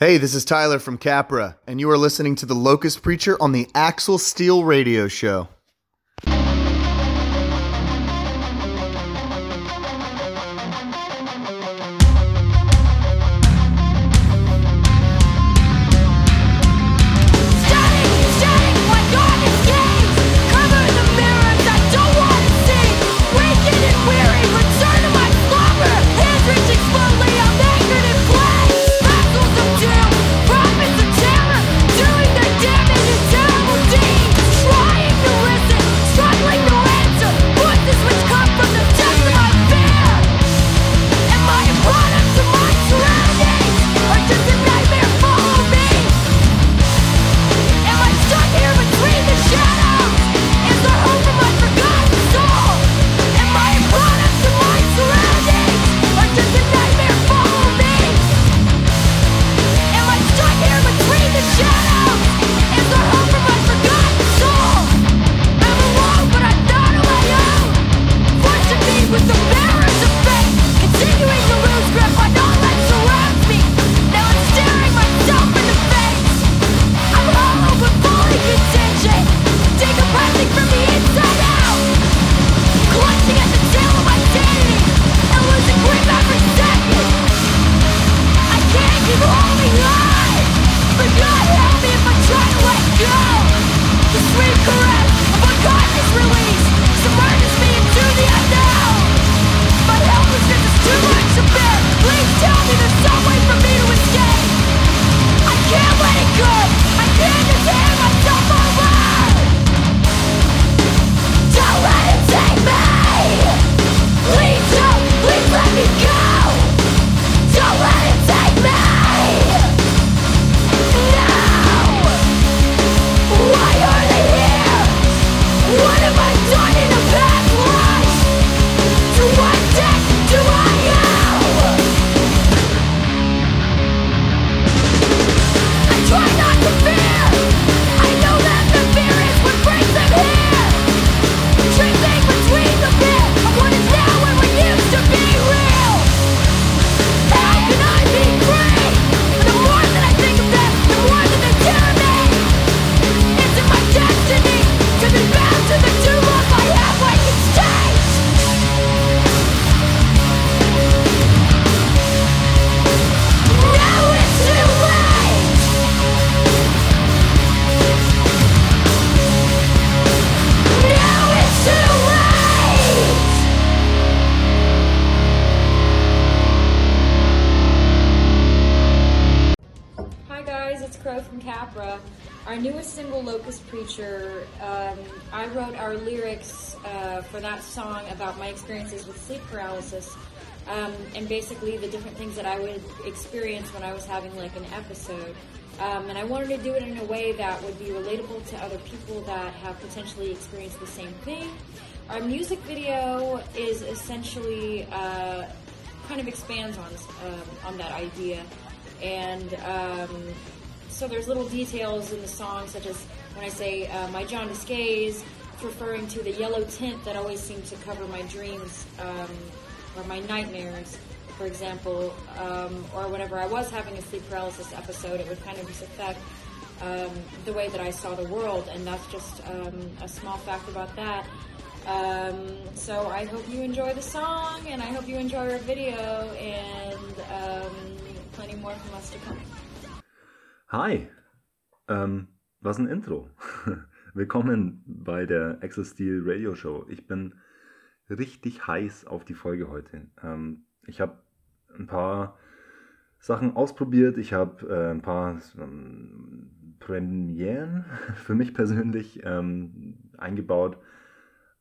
Hey, this is Tyler from Capra, and you are listening to The Locust Preacher on the Axel Steel Radio Show. Having like an episode. Um, and I wanted to do it in a way that would be relatable to other people that have potentially experienced the same thing. Our music video is essentially uh, kind of expands on um, on that idea, and um, so there's little details in the song, such as when I say uh, my jaundice gaze, referring to the yellow tint that always seemed to cover my dreams um, or my nightmares, for example, um, or whenever I was having a sleep paralysis episode, it would kind of just affect um, the way that I saw the world, and that's just um, a small fact about that. Um, so I hope you enjoy the song, and I hope you enjoy our video, and um, plenty more from us to come. Hi, ähm, was ein Intro. Willkommen bei der Axel Steel Radio Show. Ich bin richtig heiß auf die Folge heute. Ähm, ich habe ein paar Sachen ausprobiert. Ich habe äh, ein paar ähm, Premieren für mich persönlich ähm, eingebaut.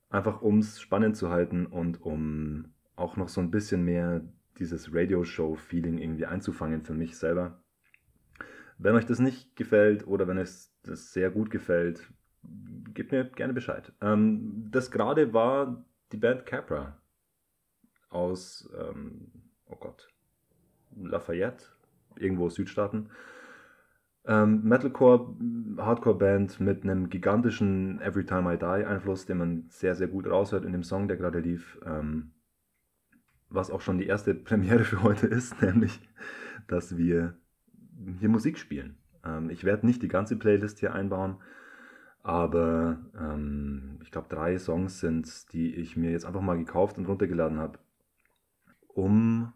Einfach um es spannend zu halten und um auch noch so ein bisschen mehr dieses Radio-Show-Feeling irgendwie einzufangen für mich selber. Wenn euch das nicht gefällt oder wenn es das sehr gut gefällt, gebt mir gerne Bescheid. Ähm, das gerade war die Band Capra aus, ähm, oh Gott, Lafayette, irgendwo Südstaaten. Ähm, Metalcore, Hardcore-Band mit einem gigantischen Every Time I Die Einfluss, den man sehr, sehr gut raushört in dem Song, der gerade lief. Ähm, was auch schon die erste Premiere für heute ist, nämlich, dass wir hier Musik spielen. Ähm, ich werde nicht die ganze Playlist hier einbauen, aber ähm, ich glaube, drei Songs sind, die ich mir jetzt einfach mal gekauft und runtergeladen habe, um,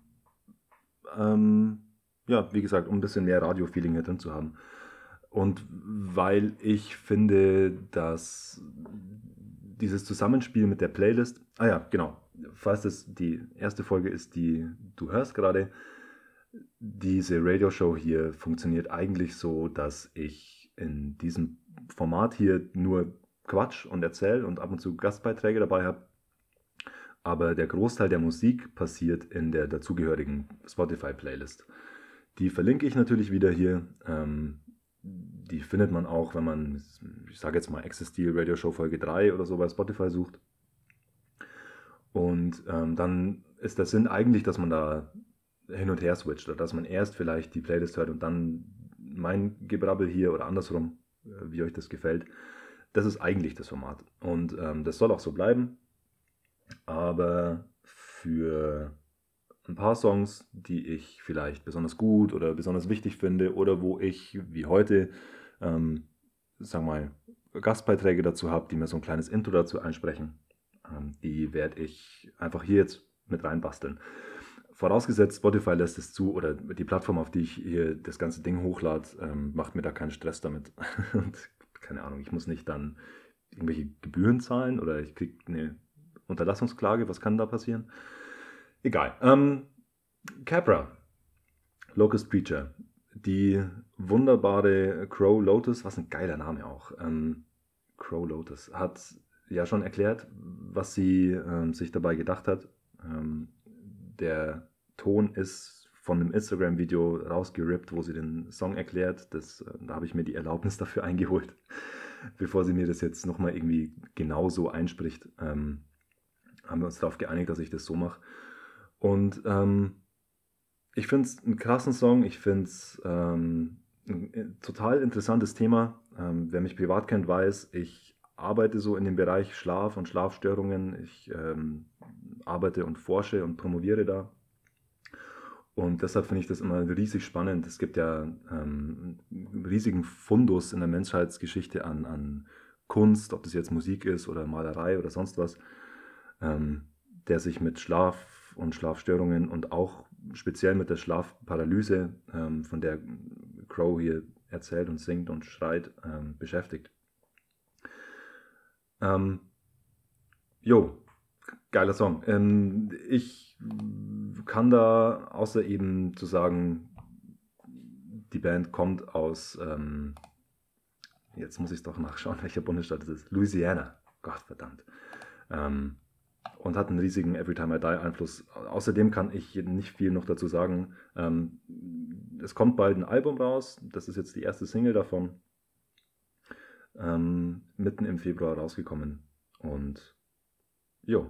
ähm, ja, wie gesagt, um ein bisschen mehr Radio-Feeling hier drin zu haben. Und weil ich finde, dass dieses Zusammenspiel mit der Playlist, ah ja, genau, falls das die erste Folge ist, die du hörst gerade, diese Radioshow hier funktioniert eigentlich so, dass ich in diesem Format hier nur Quatsch und erzähle und ab und zu Gastbeiträge dabei habe. Aber der Großteil der Musik passiert in der dazugehörigen Spotify-Playlist. Die verlinke ich natürlich wieder hier. Ähm, die findet man auch, wenn man, ich sage jetzt mal, Access Steel Radio Show Folge 3 oder so bei Spotify sucht. Und ähm, dann ist der Sinn eigentlich, dass man da hin und her switcht oder dass man erst vielleicht die Playlist hört und dann mein Gebrabbel hier oder andersrum, äh, wie euch das gefällt. Das ist eigentlich das Format. Und ähm, das soll auch so bleiben. Aber für ein paar Songs, die ich vielleicht besonders gut oder besonders wichtig finde oder wo ich, wie heute, ähm, wir mal, Gastbeiträge dazu habe, die mir so ein kleines Intro dazu einsprechen, ähm, die werde ich einfach hier jetzt mit reinbasteln. Vorausgesetzt, Spotify lässt es zu oder die Plattform, auf die ich hier das ganze Ding hochlade, ähm, macht mir da keinen Stress damit. Und keine Ahnung, ich muss nicht dann irgendwelche Gebühren zahlen oder ich kriege eine Unterlassungsklage. Was kann da passieren? Egal. Ähm, Capra, Locust Preacher, die wunderbare Crow Lotus, was ein geiler Name auch. Ähm, Crow Lotus hat ja schon erklärt, was sie ähm, sich dabei gedacht hat. Ähm, der Ton ist von einem Instagram-Video rausgerippt, wo sie den Song erklärt. Das, äh, da habe ich mir die Erlaubnis dafür eingeholt, bevor sie mir das jetzt nochmal irgendwie genauso einspricht. Ähm, haben wir uns darauf geeinigt, dass ich das so mache. Und ähm, ich finde es einen krassen Song. Ich finde es ähm, ein total interessantes Thema. Ähm, wer mich privat kennt, weiß, ich arbeite so in dem Bereich Schlaf und Schlafstörungen. Ich ähm, arbeite und forsche und promoviere da. Und deshalb finde ich das immer riesig spannend. Es gibt ja ähm, einen riesigen Fundus in der Menschheitsgeschichte an, an Kunst, ob das jetzt Musik ist oder Malerei oder sonst was, ähm, der sich mit Schlaf und Schlafstörungen und auch speziell mit der Schlafparalyse, ähm, von der Crow hier erzählt und singt und schreit, ähm, beschäftigt. Ähm, jo, geiler Song. Ähm, ich kann da, außer eben zu sagen, die Band kommt aus, ähm, jetzt muss ich es doch nachschauen, welcher Bundesstaat es ist, Louisiana. Gott verdammt. Ähm, und hat einen riesigen Everytime I Die Einfluss. Außerdem kann ich nicht viel noch dazu sagen. Ähm, es kommt bald ein Album raus, das ist jetzt die erste Single davon. Ähm, mitten im Februar rausgekommen. Und jo,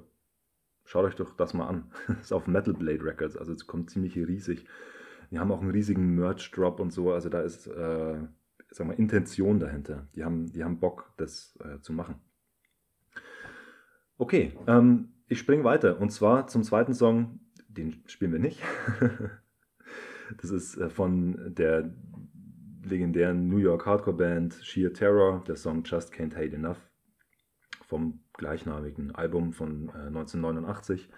schaut euch doch das mal an. ist auf Metal Blade Records, also es kommt ziemlich riesig. Die haben auch einen riesigen Merch-Drop und so, also da ist, äh, sag mal, Intention dahinter. Die haben, die haben Bock, das äh, zu machen. Okay, ähm, ich springe weiter und zwar zum zweiten Song, den spielen wir nicht. das ist äh, von der legendären New York Hardcore Band Sheer Terror, der Song Just Can't Hate Enough vom gleichnamigen Album von äh, 1989.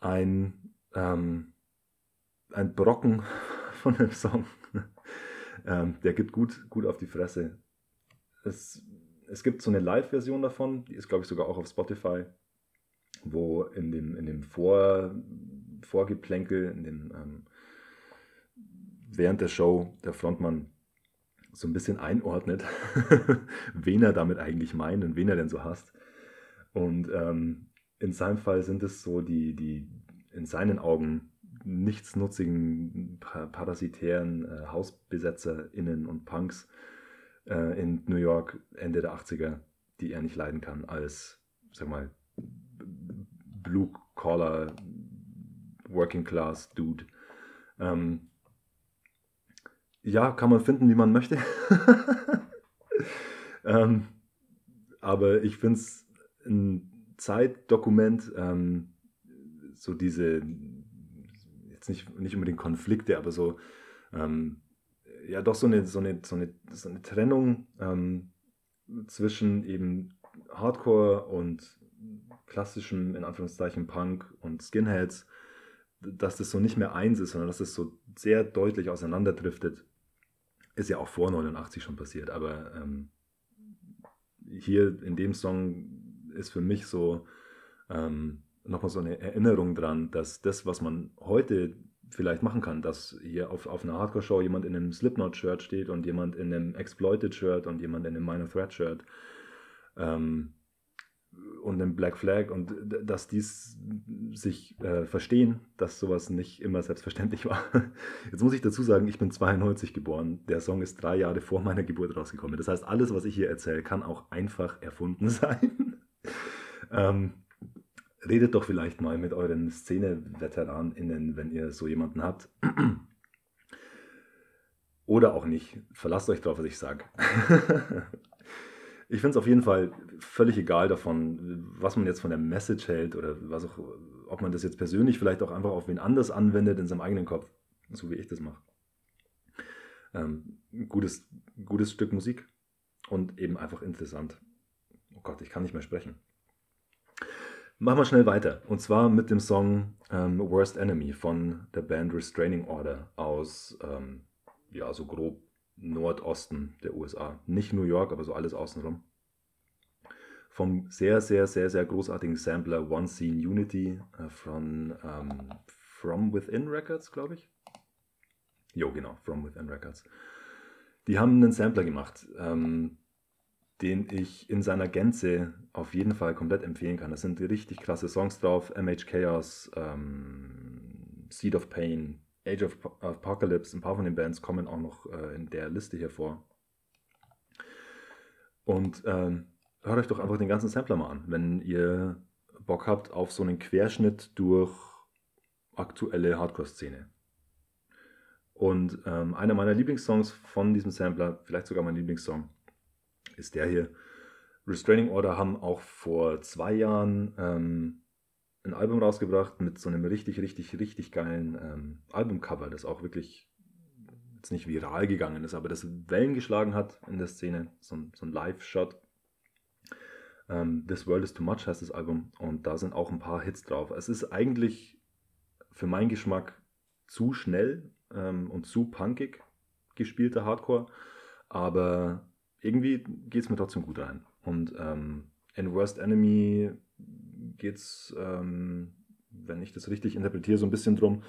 Ein, ähm, ein Brocken von dem Song. ähm, der gibt gut, gut auf die Fresse. Es, es gibt so eine Live-Version davon, die ist, glaube ich, sogar auch auf Spotify, wo in dem, in dem Vor, Vorgeplänkel, in dem, ähm, während der Show der Frontmann so ein bisschen einordnet, wen er damit eigentlich meint und wen er denn so hasst. Und ähm, in seinem Fall sind es so die, die in seinen Augen nichtsnutzigen, parasitären äh, HausbesetzerInnen und Punks äh, in New York Ende der 80er, die er nicht leiden kann, als, sag mal, Blue Collar, Working Class Dude. Ähm, ja, kann man finden, wie man möchte. ähm, aber ich finde es ein Zeitdokument, ähm, so diese, jetzt nicht, nicht unbedingt Konflikte, aber so ähm, ja doch so eine, so eine, so eine, so eine Trennung ähm, zwischen eben Hardcore und klassischem, in Anführungszeichen, Punk und Skinheads, dass das so nicht mehr eins ist, sondern dass das so sehr deutlich auseinanderdriftet. Ist ja auch vor 89 schon passiert, aber ähm, hier in dem Song ist für mich so ähm, nochmal so eine Erinnerung dran, dass das, was man heute vielleicht machen kann, dass hier auf, auf einer Hardcore-Show jemand in einem Slipknot-Shirt steht und jemand in einem Exploited-Shirt und jemand in einem Minor Threat-Shirt ähm, und einem Black Flag und dass dies sich äh, verstehen, dass sowas nicht immer selbstverständlich war. Jetzt muss ich dazu sagen, ich bin 92 geboren. Der Song ist drei Jahre vor meiner Geburt rausgekommen. Das heißt, alles, was ich hier erzähle, kann auch einfach erfunden sein. ähm, redet doch vielleicht mal mit euren Szene-VeteranInnen, wenn ihr so jemanden habt. Oder auch nicht. Verlasst euch drauf, was ich sage. ich finde es auf jeden Fall völlig egal davon, was man jetzt von der Message hält oder was auch, ob man das jetzt persönlich vielleicht auch einfach auf wen anders anwendet in seinem eigenen Kopf, so wie ich das mache. Ähm, gutes, gutes Stück Musik und eben einfach interessant. Oh Gott, ich kann nicht mehr sprechen. Machen wir schnell weiter. Und zwar mit dem Song ähm, Worst Enemy von der Band Restraining Order aus, ähm, ja, so grob Nordosten der USA. Nicht New York, aber so alles außenrum. Vom sehr, sehr, sehr, sehr großartigen Sampler One Scene Unity äh, von ähm, From Within Records, glaube ich. Jo, genau, From Within Records. Die haben einen Sampler gemacht. Ähm, den ich in seiner Gänze auf jeden Fall komplett empfehlen kann. Da sind richtig klasse Songs drauf. MH Chaos, ähm, Seed of Pain, Age of Apocalypse, ein paar von den Bands kommen auch noch äh, in der Liste hier vor. Und ähm, hört euch doch einfach den ganzen Sampler mal an, wenn ihr Bock habt auf so einen Querschnitt durch aktuelle Hardcore-Szene. Und ähm, einer meiner Lieblingssongs von diesem Sampler, vielleicht sogar mein Lieblingssong, ist der hier. Restraining Order haben auch vor zwei Jahren ähm, ein Album rausgebracht mit so einem richtig, richtig, richtig geilen ähm, Albumcover, das auch wirklich jetzt nicht viral gegangen ist, aber das Wellen geschlagen hat in der Szene. So ein, so ein Live-Shot. Ähm, This World is Too Much heißt das Album und da sind auch ein paar Hits drauf. Es ist eigentlich für meinen Geschmack zu schnell ähm, und zu punkig gespielter Hardcore, aber irgendwie geht es mir trotzdem gut rein. Und ähm, in Worst Enemy geht es, ähm, wenn ich das richtig interpretiere, so ein bisschen drum,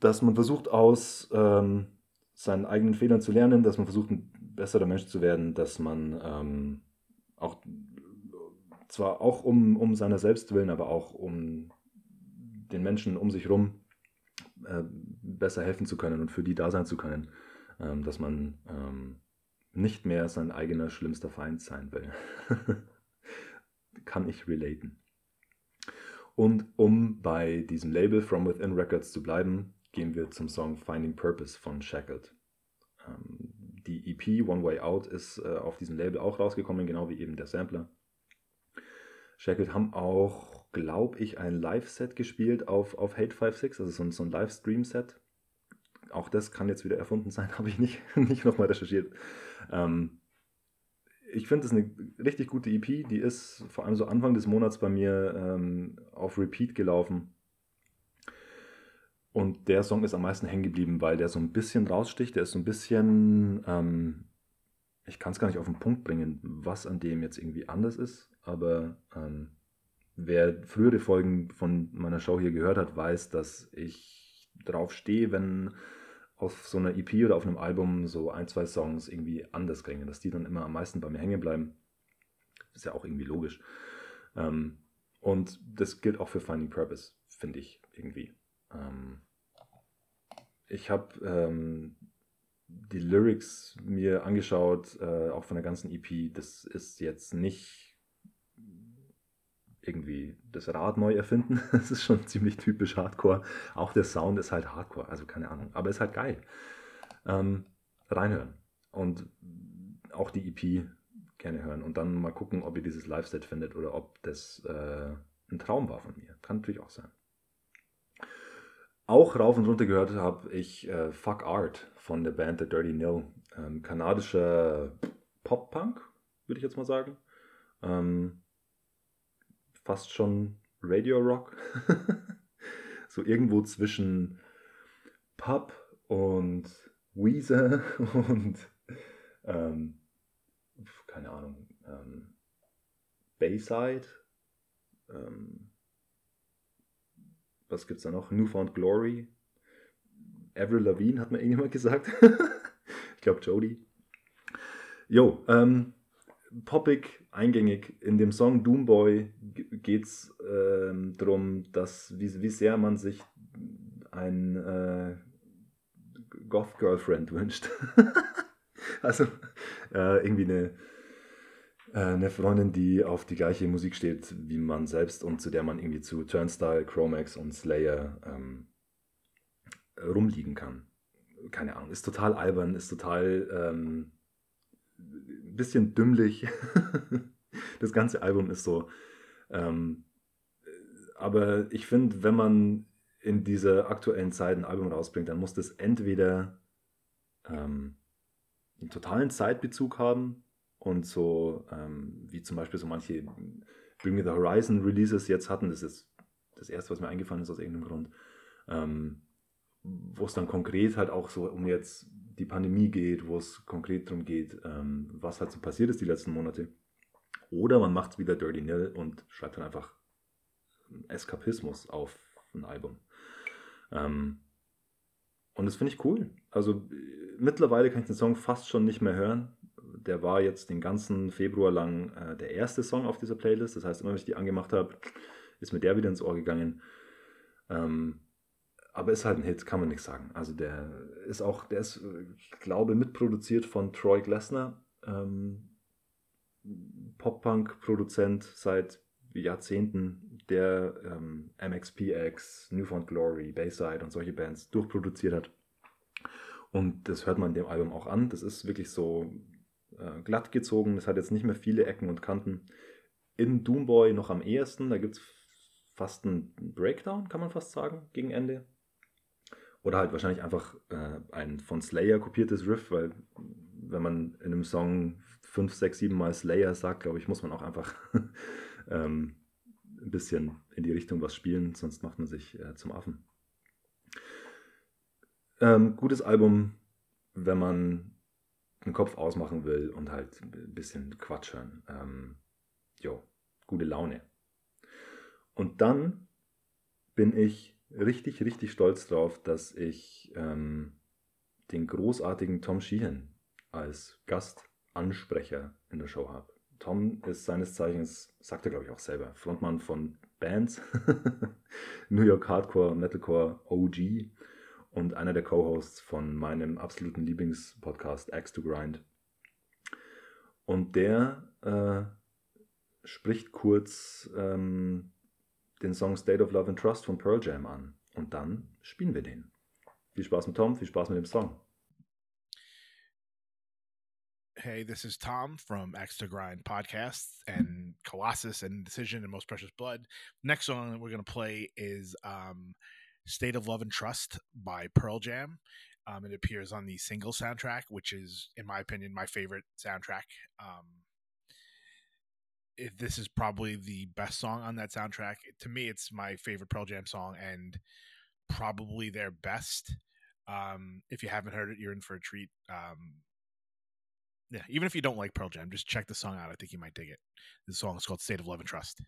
dass man versucht aus ähm, seinen eigenen Fehlern zu lernen, dass man versucht, ein besserer Mensch zu werden, dass man ähm, auch zwar auch um, um seiner selbst willen, aber auch um den Menschen um sich herum äh, besser helfen zu können und für die da sein zu können, ähm, dass man ähm, nicht mehr sein eigener schlimmster Feind sein will. Kann ich relaten. Und um bei diesem Label From Within Records zu bleiben, gehen wir zum Song Finding Purpose von Shackled. Ähm, die EP One Way Out ist äh, auf diesem Label auch rausgekommen, genau wie eben der Sampler. Shackled haben auch, glaube ich, ein Live-Set gespielt auf, auf Hate 56, also so ein, so ein Livestream-Set. Auch das kann jetzt wieder erfunden sein, habe ich nicht, nicht nochmal recherchiert. Ähm, ich finde es eine richtig gute EP. Die ist vor allem so Anfang des Monats bei mir ähm, auf Repeat gelaufen. Und der Song ist am meisten hängen geblieben, weil der so ein bisschen raussticht. Der ist so ein bisschen, ähm, ich kann es gar nicht auf den Punkt bringen, was an dem jetzt irgendwie anders ist. Aber ähm, wer frühere Folgen von meiner Show hier gehört hat, weiß, dass ich drauf stehe, wenn auf so einer EP oder auf einem Album so ein, zwei Songs irgendwie anders klingen, dass die dann immer am meisten bei mir hängen bleiben. Ist ja auch irgendwie logisch. Ähm, und das gilt auch für Finding Purpose, finde ich irgendwie. Ähm, ich habe ähm, die Lyrics mir angeschaut, äh, auch von der ganzen EP. Das ist jetzt nicht irgendwie das Rad neu erfinden. Das ist schon ziemlich typisch Hardcore. Auch der Sound ist halt Hardcore, also keine Ahnung. Aber ist halt geil. Ähm, reinhören. Und auch die EP gerne hören. Und dann mal gucken, ob ihr dieses Live-Set findet oder ob das äh, ein Traum war von mir. Kann natürlich auch sein. auch rauf und runter gehört habe ich äh, Fuck Art von der Band The Dirty Nil. Ähm, kanadischer Pop-Punk, würde ich jetzt mal sagen. Ähm, fast schon Radio Rock. so irgendwo zwischen Pub und Weezer und ähm, keine Ahnung, ähm, Bayside. Ähm, was gibt's da noch? Newfound Glory. Avril Lavigne hat mir irgendjemand gesagt. ich glaube Jodie. Jo, ähm, poppig, eingängig. In dem Song Doomboy geht es ähm, darum, dass, wie, wie sehr man sich ein äh, Goth-Girlfriend wünscht. also äh, irgendwie eine, äh, eine Freundin, die auf die gleiche Musik steht wie man selbst und zu der man irgendwie zu Turnstile, Chromax und Slayer ähm, rumliegen kann. Keine Ahnung, ist total albern, ist total ähm, bisschen dümmlich. das ganze Album ist so. Ähm, aber ich finde, wenn man in dieser aktuellen Zeit ein Album rausbringt, dann muss das entweder ähm, einen totalen Zeitbezug haben und so, ähm, wie zum Beispiel so manche Bring Me the Horizon Releases jetzt hatten, das ist das erste, was mir eingefallen ist aus irgendeinem Grund, ähm, wo es dann konkret halt auch so um jetzt die Pandemie geht, wo es konkret darum geht, ähm, was halt so passiert ist die letzten Monate. Oder man macht es wieder Dirty Nil und schreibt dann einfach Eskapismus auf ein Album. Ähm, und das finde ich cool. Also mittlerweile kann ich den Song fast schon nicht mehr hören. Der war jetzt den ganzen Februar lang äh, der erste Song auf dieser Playlist. Das heißt, immer wenn ich die angemacht habe, ist mir der wieder ins Ohr gegangen. Ähm, aber ist halt ein Hit, kann man nichts sagen. Also der ist auch, der ist, ich glaube, mitproduziert von Troy Glessner, ähm, Pop-Punk-Produzent seit Jahrzehnten, der ähm, MXPX, Newfound Glory, Bayside und solche Bands durchproduziert hat. Und das hört man dem Album auch an. Das ist wirklich so äh, glatt gezogen. Das hat jetzt nicht mehr viele Ecken und Kanten. In Doomboy noch am ehesten. Da gibt es fast einen Breakdown, kann man fast sagen, gegen Ende. Oder halt wahrscheinlich einfach äh, ein von Slayer kopiertes Riff, weil wenn man in einem Song 5, 6, 7 Mal Slayer sagt, glaube ich, muss man auch einfach ähm, ein bisschen in die Richtung was spielen, sonst macht man sich äh, zum Affen. Ähm, gutes Album, wenn man den Kopf ausmachen will und halt ein bisschen Quatsch hören. Ähm, jo, gute Laune. Und dann bin ich richtig, richtig stolz drauf, dass ich ähm, den großartigen Tom Sheehan als Gastansprecher in der Show habe. Tom ist seines Zeichens, sagt er glaube ich auch selber, Frontmann von Bands, New York Hardcore, Metalcore OG und einer der Co-Hosts von meinem absoluten Lieblingspodcast Axe to Grind. Und der äh, spricht kurz ähm, den Song State of Love and Trust von Pearl Jam an. Und dann spielen wir den. Viel Spaß mit Tom, viel Spaß mit dem Song. Hey, this is Tom from Axe to Grind podcast and Colossus and Decision and Most Precious Blood. Next song that we're going to play is um, State of Love and Trust by Pearl Jam. Um, it appears on the single soundtrack, which is, in my opinion, my favorite soundtrack. Um, it, this is probably the best song on that soundtrack. To me, it's my favorite Pearl Jam song and probably their best. Um, if you haven't heard it, you're in for a treat. Um, yeah, even if you don't like Pearl Jam, just check the song out. I think you might dig it. The song is called State of Love and Trust.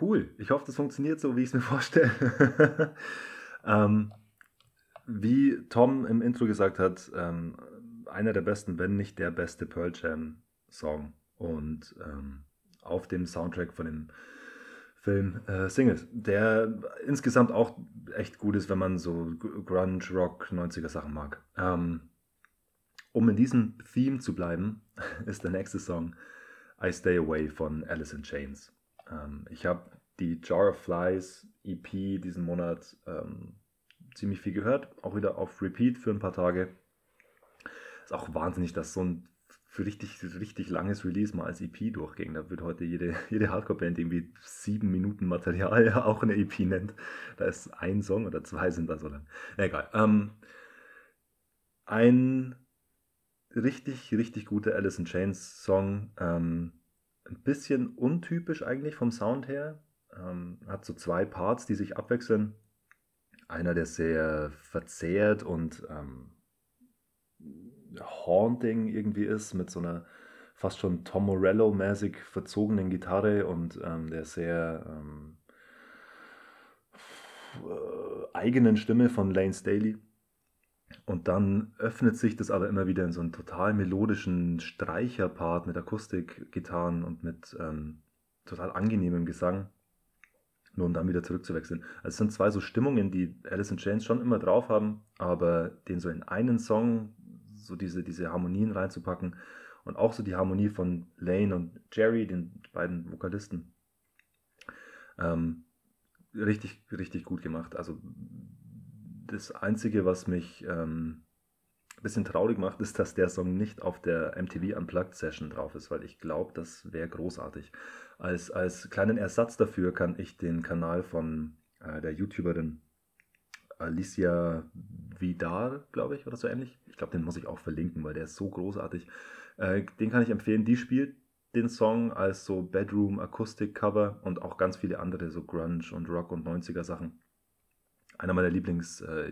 Cool. Ich hoffe, das funktioniert so, wie ich es mir vorstelle. ähm, wie Tom im Intro gesagt hat, ähm, einer der besten, wenn nicht der beste Pearl Jam Song. Und ähm, auf dem Soundtrack von dem Film äh, Singles, der insgesamt auch echt gut ist, wenn man so Grunge, Rock, 90er Sachen mag. Ähm, um in diesem Theme zu bleiben, ist der nächste Song I Stay Away von Alice in Chains. Ähm, ich habe die Jar of Flies EP diesen Monat ähm, ziemlich viel gehört, auch wieder auf Repeat für ein paar Tage. Ist auch wahnsinnig, dass so ein für richtig, richtig langes Release mal als EP durchging. Da wird heute jede, jede Hardcore-Band irgendwie sieben Minuten Material auch eine EP nennt. Da ist ein Song oder zwei sind da so lang. Egal. Ähm, ein richtig, richtig guter Alice in Chains Song. Ähm, ein bisschen untypisch eigentlich vom Sound her. Ähm, hat so zwei Parts, die sich abwechseln. Einer, der sehr verzerrt und ähm, haunting irgendwie ist, mit so einer fast schon Tom Morello-mäßig verzogenen Gitarre und ähm, der sehr ähm, äh, eigenen Stimme von Lane Staley. Und dann öffnet sich das aber immer wieder in so einen total melodischen Streicherpart mit Akustikgitarren und mit ähm, total angenehmem Gesang. Nur um dann wieder zurückzuwechseln. Also es sind zwei so Stimmungen, die Alice in Chains schon immer drauf haben, aber den so in einen Song so diese, diese Harmonien reinzupacken und auch so die Harmonie von Lane und Jerry, den beiden Vokalisten, ähm, richtig, richtig gut gemacht. Also das Einzige, was mich ähm, ein bisschen traurig macht, ist, dass der Song nicht auf der MTV Unplugged Session drauf ist, weil ich glaube, das wäre großartig. Als, als kleinen Ersatz dafür kann ich den Kanal von äh, der YouTuberin Alicia Vidal, glaube ich, oder so ähnlich. Ich glaube, den muss ich auch verlinken, weil der ist so großartig. Äh, den kann ich empfehlen. Die spielt den Song als so Bedroom Akustik Cover und auch ganz viele andere so Grunge und Rock und 90er Sachen. Einer meiner Lieblings äh,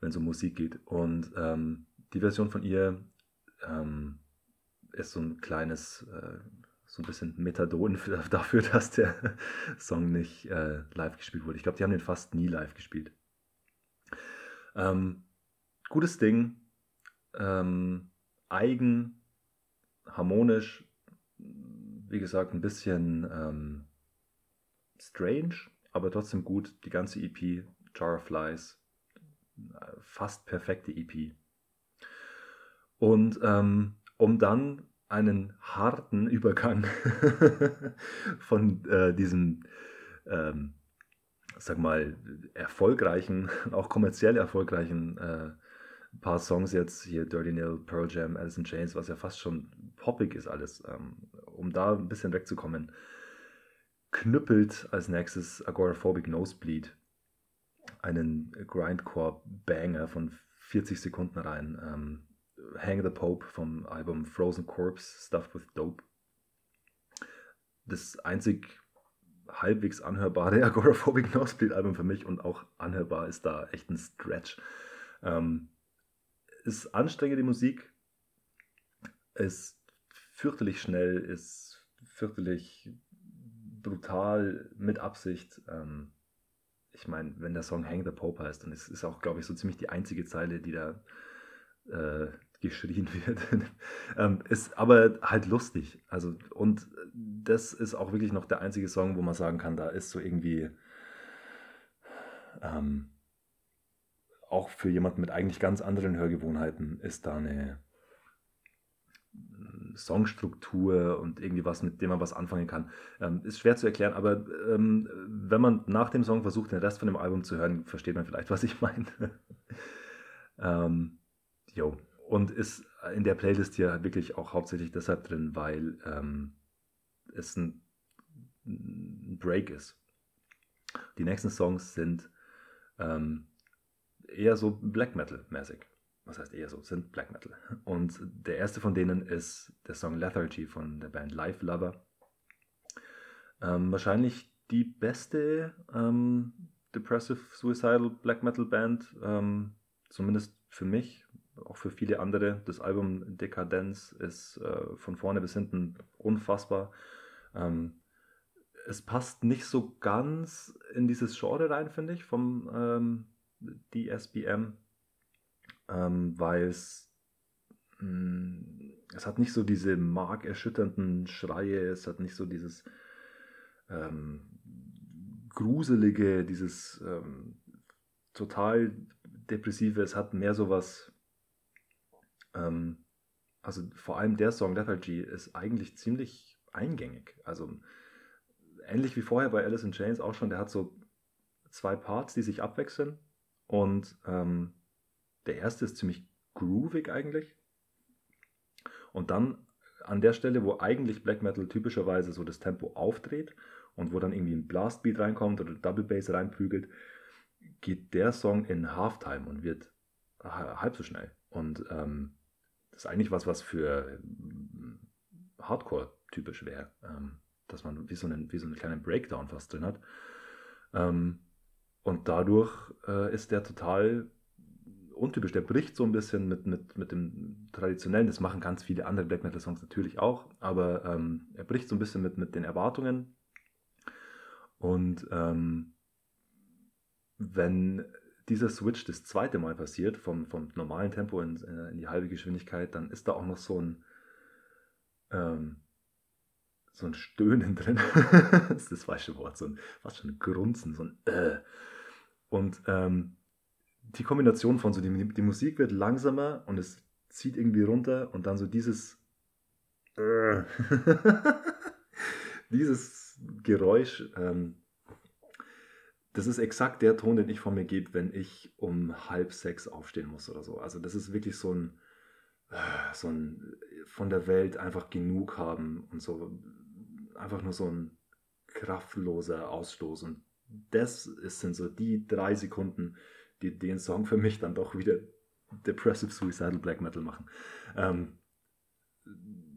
wenn es um Musik geht. Und ähm, die Version von ihr ähm, ist so ein kleines äh, so ein bisschen Methadon dafür, dass der Song nicht äh, live gespielt wurde. Ich glaube, die haben den fast nie live gespielt. Ähm, gutes Ding, ähm, eigen, harmonisch, wie gesagt, ein bisschen ähm, strange, aber trotzdem gut. Die ganze EP, Jar of Flies, fast perfekte EP. Und ähm, um dann einen harten Übergang von äh, diesem, ähm, sag mal, erfolgreichen, auch kommerziell erfolgreichen äh, paar Songs jetzt, hier Dirty Nil, Pearl Jam, Alice in Chains, was ja fast schon poppig ist alles, ähm, um da ein bisschen wegzukommen, knüppelt als nächstes Agoraphobic Nosebleed einen Grindcore-Banger von 40 Sekunden rein. Ähm, Hang the Pope vom Album Frozen Corpse, Stuffed with Dope. Das einzig halbwegs anhörbare Agoraphobic Nosebleed Album für mich und auch anhörbar ist da echt ein Stretch. Ähm, ist anstrengende Musik, ist fürchterlich schnell, ist fürchterlich brutal mit Absicht. Ähm, ich meine, wenn der Song Hang the Pope heißt, ist es auch, glaube ich, so ziemlich die einzige Zeile, die da äh, geschrien wird. ähm, ist aber halt lustig. Also, und das ist auch wirklich noch der einzige Song, wo man sagen kann, da ist so irgendwie ähm, auch für jemanden mit eigentlich ganz anderen Hörgewohnheiten ist da eine Songstruktur und irgendwie was, mit dem man was anfangen kann. Ähm, ist schwer zu erklären, aber ähm, wenn man nach dem Song versucht, den Rest von dem Album zu hören, versteht man vielleicht, was ich meine. ähm, jo. Und ist in der Playlist hier wirklich auch hauptsächlich deshalb drin, weil ähm, es ein, ein Break ist. Die nächsten Songs sind ähm, eher so Black Metal-mäßig. Was heißt eher so? Sind Black Metal. Und der erste von denen ist der Song Lethargy von der Band Life Lover. Ähm, wahrscheinlich die beste ähm, Depressive Suicidal Black Metal Band, ähm, zumindest für mich. auch für viele andere. Das Album Dekadenz ist äh, von vorne bis hinten unfassbar. Ähm, es passt nicht so ganz in dieses Genre rein, finde ich, vom ähm, DSBM, ähm, weil es, mh, es hat nicht so diese markerschütternden Schreie, es hat nicht so dieses ähm, gruselige, dieses ähm, total depressive, es hat mehr sowas, ähm, also vor allem der Song Lethargy ist eigentlich ziemlich eingängig, also ähnlich wie vorher bei Alice in Chains auch schon, der hat so zwei Parts, die sich abwechseln und ähm, der erste ist ziemlich groovig eigentlich und dann an der Stelle, wo eigentlich Black Metal typischerweise so das Tempo aufdreht und wo dann irgendwie ein Blastbeat reinkommt oder Double Bass reinprügelt, geht der Song in Halftime und wird halb so schnell. Und ähm, das ist eigentlich was, was für ähm, Hardcore typisch wäre, ähm, dass man wie so, einen, wie so einen kleinen Breakdown fast drin hat. Ähm, und dadurch äh, ist der total untypisch. Der bricht so ein bisschen mit, mit, mit dem traditionellen. Das machen ganz viele andere Black Metal Songs natürlich auch, aber ähm, er bricht so ein bisschen mit, mit den Erwartungen. Und ähm, wenn dieser Switch das zweite Mal passiert, vom, vom normalen Tempo in, in die halbe Geschwindigkeit, dann ist da auch noch so ein, ähm, so ein Stöhnen drin. das ist das falsche Wort, so ein, fast schon ein Grunzen, so ein äh. Und ähm, die Kombination von so, die, die Musik wird langsamer und es zieht irgendwie runter und dann so dieses äh, dieses Geräusch, ähm, das ist exakt der Ton, den ich von mir gebe, wenn ich um halb sechs aufstehen muss oder so. Also das ist wirklich so ein, äh, so ein von der Welt einfach genug haben und so einfach nur so ein kraftloser Ausstoß. Und das sind so die drei Sekunden, die den Song für mich dann doch wieder Depressive Suicidal Black Metal machen. Ähm,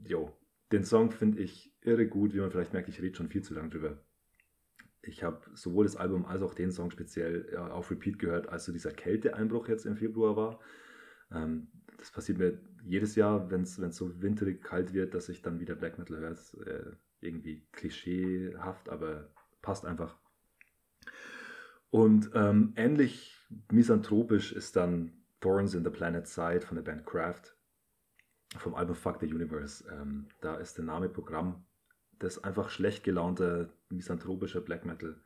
jo, den Song finde ich irre gut, wie man vielleicht merkt, ich rede schon viel zu lange drüber. Ich habe sowohl das Album als auch den Song speziell ja, auf Repeat gehört, als so dieser Kälteeinbruch jetzt im Februar war. Ähm, das passiert mir jedes Jahr, wenn es so winterig kalt wird, dass ich dann wieder Black Metal höre. Äh, irgendwie klischeehaft, aber passt einfach. Und ähm, ähnlich misanthropisch ist dann Thorns in the Planet Side von der Band Craft vom Album Fuck the Universe. Ähm, da ist der Name Programm. Das ist einfach schlecht gelaunter, misanthropischer Black Metal.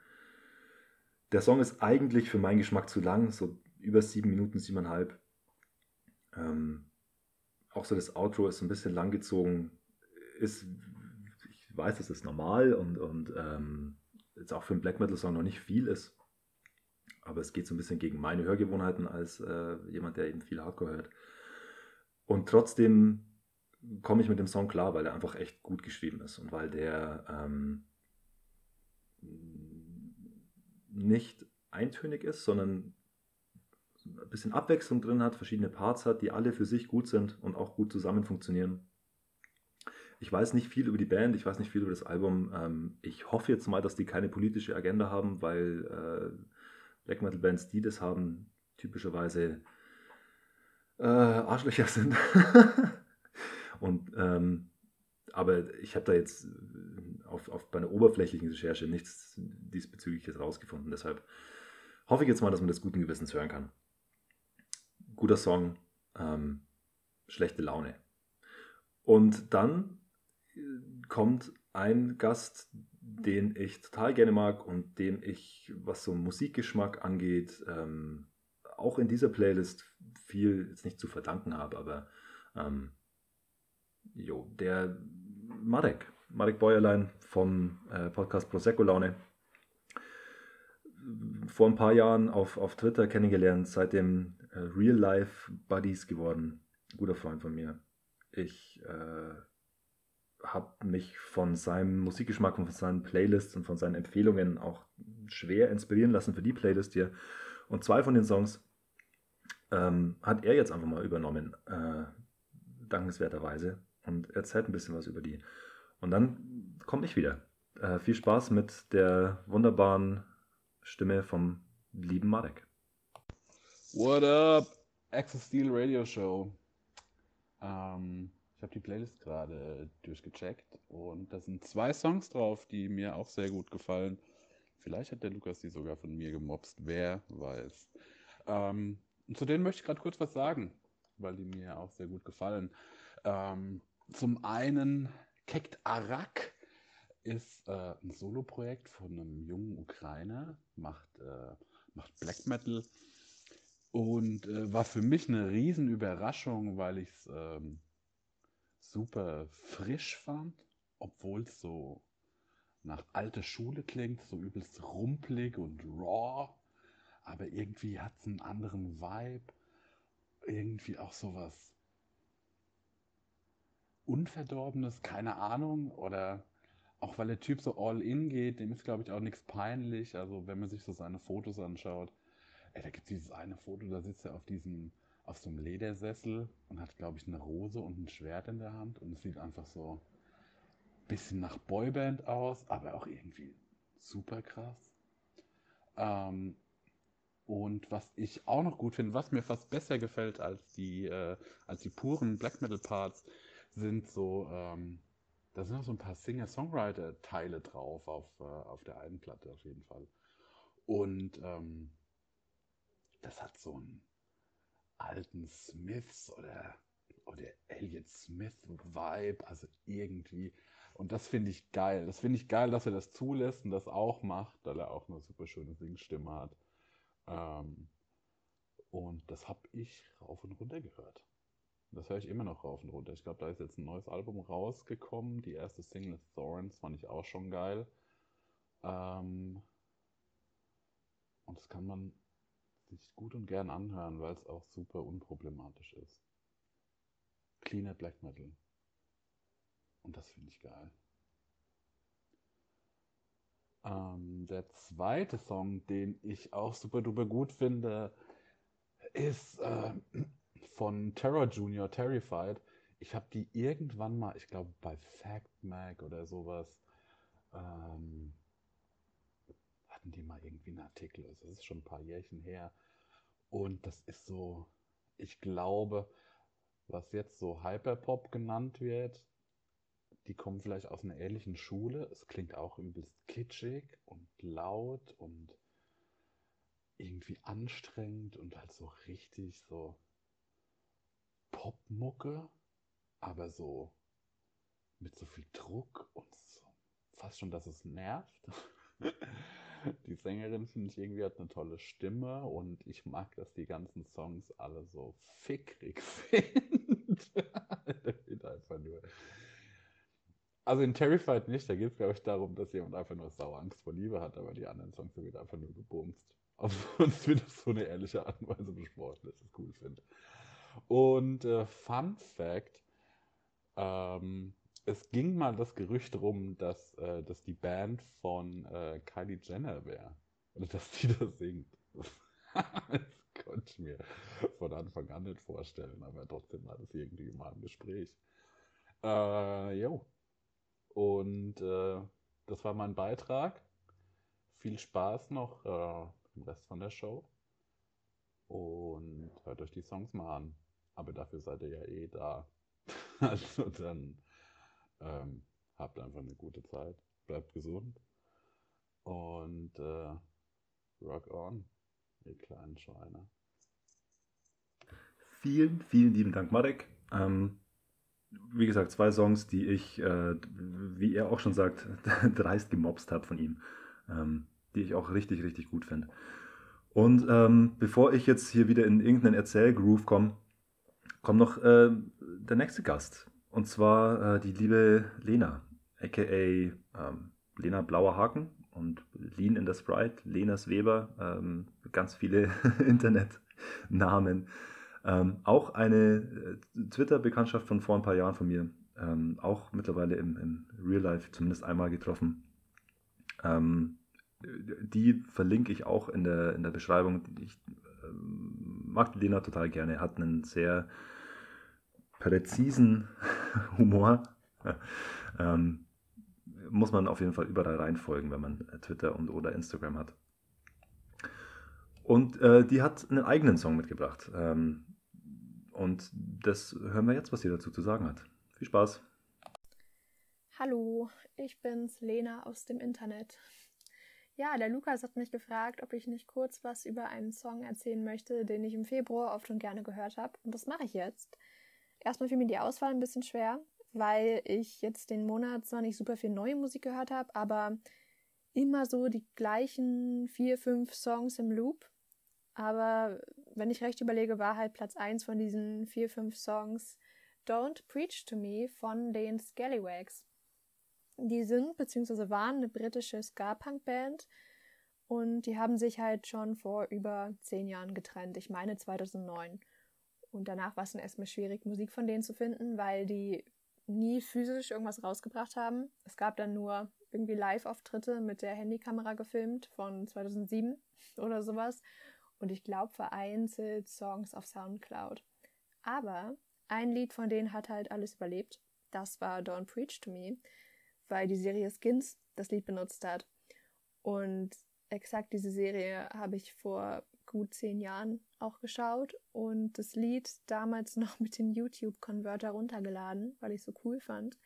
Der Song ist eigentlich für meinen Geschmack zu lang, so über sieben Minuten, siebeneinhalb. Ähm, auch so das Outro ist ein bisschen langgezogen. Ist, ich weiß, das ist normal und, und ähm, jetzt auch für einen Black Metal Song noch nicht viel ist. Aber es geht so ein bisschen gegen meine Hörgewohnheiten als äh, jemand, der eben viel Hardcore hört. Und trotzdem komme ich mit dem Song klar, weil er einfach echt gut geschrieben ist und weil der ähm, nicht eintönig ist, sondern ein bisschen Abwechslung drin hat, verschiedene Parts hat, die alle für sich gut sind und auch gut zusammen funktionieren. Ich weiß nicht viel über die Band, ich weiß nicht viel über das Album. Ähm, ich hoffe jetzt mal, dass die keine politische Agenda haben, weil äh, Black Metal Bands, die das haben, typischerweise äh, Arschlöcher sind. Und, ähm, aber ich habe da jetzt auf, auf bei einer oberflächlichen Recherche nichts diesbezügliches rausgefunden. Deshalb hoffe ich jetzt mal, dass man das guten Gewissens hören kann. Guter Song, ähm, schlechte Laune. Und dann äh, kommt ein Gast, den ich total gerne mag und dem ich, was so Musikgeschmack angeht, ähm, auch in dieser Playlist viel jetzt nicht zu verdanken habe, aber ähm, jo, der Marek, Marek Bäuerlein vom äh, Podcast Prosecco Laune, vor ein paar Jahren auf, auf Twitter kennengelernt, seitdem äh, Real Life Buddies geworden, guter Freund von mir. Ich äh, habe mich von seinem Musikgeschmack und von seinen Playlists und von seinen Empfehlungen auch schwer inspirieren lassen für die Playlist hier. Und zwei von den Songs ähm, hat er jetzt einfach mal übernommen, äh, dankenswerterweise, und erzählt ein bisschen was über die. Und dann komme ich wieder. Äh, viel Spaß mit der wunderbaren Stimme vom lieben Marek. What up? Access Steel Radio Show. Ähm, ich habe die Playlist gerade durchgecheckt und da sind zwei Songs drauf, die mir auch sehr gut gefallen. Vielleicht hat der Lukas die sogar von mir gemobst, wer weiß. Ähm, zu denen möchte ich gerade kurz was sagen, weil die mir auch sehr gut gefallen. Ähm, zum einen Kekt Arak ist äh, ein Soloprojekt von einem jungen Ukrainer, macht, äh, macht Black Metal und äh, war für mich eine Riesenüberraschung, weil ich es ähm, super frisch fand, obwohl es so nach alter Schule klingt, so übelst rumpelig und raw, aber irgendwie hat es einen anderen Vibe, irgendwie auch sowas Unverdorbenes, keine Ahnung, oder auch weil der Typ so all in geht, dem ist glaube ich auch nichts peinlich, also wenn man sich so seine Fotos anschaut, ey, da gibt es dieses eine Foto, da sitzt er auf diesem, auf so einem Ledersessel und hat glaube ich eine Rose und ein Schwert in der Hand und es sieht einfach so bisschen nach Boyband aus, aber auch irgendwie super krass. Ähm, und was ich auch noch gut finde, was mir fast besser gefällt als die, äh, als die puren Black Metal Parts, sind so, ähm, da sind noch so ein paar Singer-Songwriter-Teile drauf auf, äh, auf der einen Platte auf jeden Fall. Und ähm, das hat so einen alten Smiths oder, oder Elliot Smith-Vibe, also irgendwie. Und das finde ich geil. Das finde ich geil, dass er das zulässt und das auch macht, weil er auch eine super schöne Singstimme hat. Ähm, und das habe ich rauf und runter gehört. Das höre ich immer noch rauf und runter. Ich glaube, da ist jetzt ein neues Album rausgekommen. Die erste Single Thorns fand ich auch schon geil. Ähm, und das kann man sich gut und gern anhören, weil es auch super unproblematisch ist. Cleaner Black Metal. Und das finde ich geil. Ähm, der zweite Song, den ich auch super duper gut finde, ist äh, von Terror Junior, Terrified. Ich habe die irgendwann mal, ich glaube bei Fact Mag oder sowas, ähm, hatten die mal irgendwie einen Artikel. Also das ist schon ein paar Jährchen her. Und das ist so, ich glaube, was jetzt so Hyperpop genannt wird, die kommen vielleicht aus einer ähnlichen Schule. Es klingt auch übelst kitschig und laut und irgendwie anstrengend und halt so richtig so Popmucke, aber so mit so viel Druck und so fast schon, dass es nervt. Die Sängerin finde ich irgendwie hat eine tolle Stimme und ich mag, dass die ganzen Songs alle so fickrig sind. Also in Terrified nicht, da geht es, glaube ich, darum, dass jemand einfach nur sauer Angst vor Liebe hat, aber die anderen Songs sind einfach nur gebumst. Aber sonst wird das so eine ehrliche Art und Weise besprochen, dass ich es cool finde. Und äh, Fun Fact: ähm, Es ging mal das Gerücht rum, dass, äh, dass die Band von äh, Kylie Jenner wäre. Oder dass die das singt. das konnte ich mir von Anfang an nicht vorstellen, aber trotzdem war das irgendwie mal im Gespräch. Äh, jo. Und äh, das war mein Beitrag. Viel Spaß noch äh, im Rest von der Show. Und hört euch die Songs mal an. Aber dafür seid ihr ja eh da. Also dann ähm, habt einfach eine gute Zeit. Bleibt gesund. Und äh, rock on, ihr kleinen Schweine. Vielen, vielen lieben Dank, Marek. Ähm, wie gesagt, zwei Songs, die ich, äh, wie er auch schon sagt, dreist gemobst habe von ihm. Ähm, die ich auch richtig, richtig gut finde. Und ähm, bevor ich jetzt hier wieder in irgendeinen Erzählgroove komme, kommt noch äh, der nächste Gast. Und zwar äh, die liebe Lena, aka ähm, Lena Blauer Haken und Lean in the Sprite, Lenas Weber, ähm, ganz viele Internetnamen. Ähm, auch eine äh, Twitter-Bekanntschaft von vor ein paar Jahren von mir, ähm, auch mittlerweile im, im Real Life zumindest einmal getroffen. Ähm, die verlinke ich auch in der, in der Beschreibung. Ich ähm, mag Lena total gerne, hat einen sehr präzisen Humor. ähm, muss man auf jeden Fall überall reinfolgen, wenn man Twitter und oder Instagram hat. Und äh, die hat einen eigenen Song mitgebracht. Ähm, Und das hören wir jetzt, was sie dazu zu sagen hat. Viel Spaß. Hallo, ich bin's, Lena aus dem Internet. Ja, der Lukas hat mich gefragt, ob ich nicht kurz was über einen Song erzählen möchte, den ich im Februar oft und gerne gehört habe. Und das mache ich jetzt. Erstmal fiel mir die Auswahl ein bisschen schwer, weil ich jetzt den Monat zwar nicht super viel neue Musik gehört habe, aber immer so die gleichen vier, fünf Songs im Loop. Aber wenn ich recht überlege, war halt Platz 1 von diesen vier, fünf Songs Don't Preach to Me von den Scallywags. Die sind bzw. waren eine britische Ska-Punk-Band und die haben sich halt schon vor über zehn Jahren getrennt. Ich meine 2009. Und danach war es dann erstmal schwierig, Musik von denen zu finden, weil die nie physisch irgendwas rausgebracht haben. Es gab dann nur irgendwie Live-Auftritte mit der Handykamera gefilmt von 2007 oder sowas. Und ich glaube vereinzelt Songs auf Soundcloud. Aber ein Lied von denen hat halt alles überlebt. Das war Don't Preach to Me, weil die Serie Skins das Lied benutzt hat. Und exakt diese Serie habe ich vor gut zehn Jahren auch geschaut und das Lied damals noch mit dem YouTube-Converter runtergeladen, weil ich es so cool fand.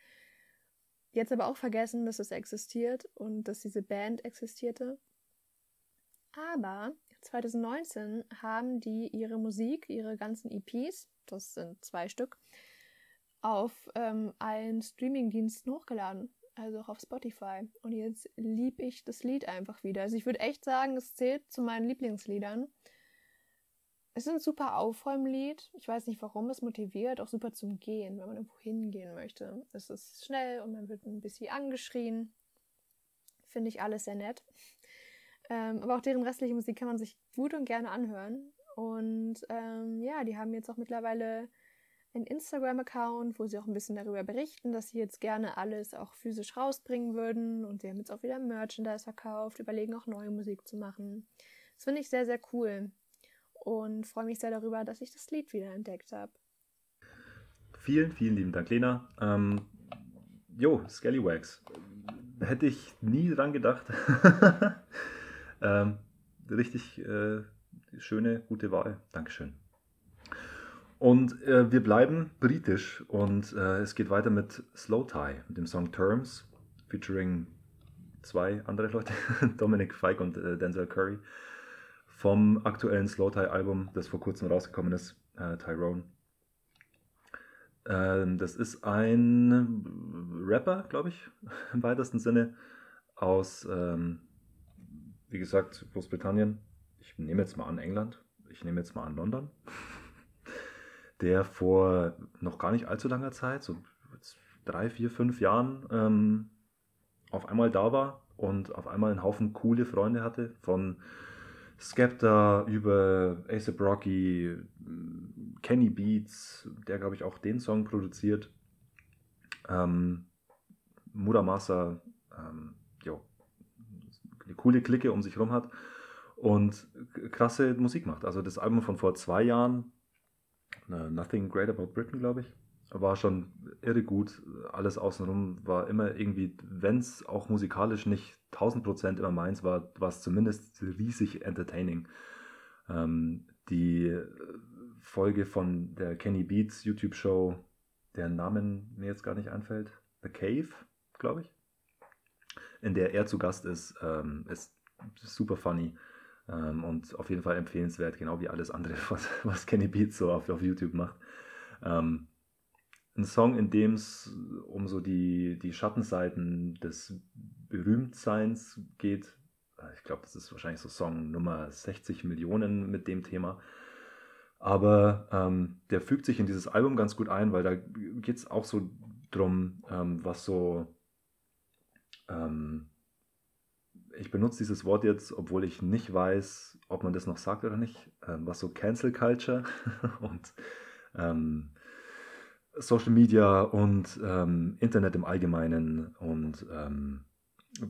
Jetzt aber auch vergessen, dass es existiert und dass diese Band existierte. Aber 2019 haben die ihre Musik, ihre ganzen EPs, das sind zwei Stück, auf ähm, allen Streamingdiensten hochgeladen. Also auch auf Spotify. Und jetzt liebe ich das Lied einfach wieder. Also ich würde echt sagen, es zählt zu meinen Lieblingsliedern. Es ist ein super Aufräumlied. Ich weiß nicht warum, es motiviert, auch super zum Gehen, wenn man irgendwo hingehen möchte. Es ist schnell und man wird ein bisschen angeschrien. Finde ich alles sehr nett. Ähm, aber auch deren restliche Musik kann man sich gut und gerne anhören. Und ähm, ja, die haben jetzt auch mittlerweile einen Instagram-Account, wo sie auch ein bisschen darüber berichten, dass sie jetzt gerne alles auch physisch rausbringen würden. Und sie haben jetzt auch wieder Merchandise verkauft, überlegen auch neue Musik zu machen. Das finde ich sehr, sehr cool. Und freue mich sehr darüber, dass ich das Lied wieder entdeckt habe. Vielen, vielen lieben Dank, Lena. Ähm, jo, Scallywags. Hätte ich nie dran gedacht. ähm, richtig äh, schöne, gute Wahl. Dankeschön. Und äh, wir bleiben britisch und äh, es geht weiter mit Slow Tie, mit dem Song Terms, featuring zwei andere Leute, Dominic Fike und äh, Denzel Curry, vom aktuellen Slow Tie Album, das vor kurzem rausgekommen ist, äh, Tyrone. Ähm, das ist ein Rapper, glaube ich, im weitesten Sinne, aus, ähm, wie gesagt, Großbritannien. Ich nehme jetzt mal an England. Ich nehme jetzt mal an London der vor noch gar nicht allzu langer Zeit, so drei, vier, fünf Jahren, ähm, auf einmal da war und auf einmal einen Haufen coole Freunde hatte, von Skepta über Ace Rocky, Kenny Beats, der glaube ich auch den Song produziert, ähm, Muramasa, ähm, jo, eine coole Clique um sich rum hat und krasse Musik macht. Also das Album von vor zwei Jahren, Nothing Great About Britain, glaube ich. War schon irre gut. Alles außenrum war immer irgendwie, wenn es auch musikalisch nicht 1000% immer meins war, war es zumindest riesig entertaining. Ähm, die Folge von der Kenny Beats YouTube-Show, deren Namen mir jetzt gar nicht einfällt, The Cave, glaube ich, in der er zu Gast ist, ähm, ist super funny. Ähm, und auf jeden Fall empfehlenswert, genau wie alles andere, was, was Kenny Beats so auf, auf YouTube macht. Ähm, ein Song, in dem es um so die, die Schattenseiten des Berühmtseins geht. Ich glaube, das ist wahrscheinlich so Song Nummer 60 Millionen mit dem Thema. Aber ähm, der fügt sich in dieses Album ganz gut ein, weil da geht es auch so drum, ähm, was so ähm, ich benutze dieses Wort jetzt, obwohl ich nicht weiß, ob man das noch sagt oder nicht, ähm, was so Cancel Culture und ähm, Social Media und ähm, Internet im Allgemeinen und ähm,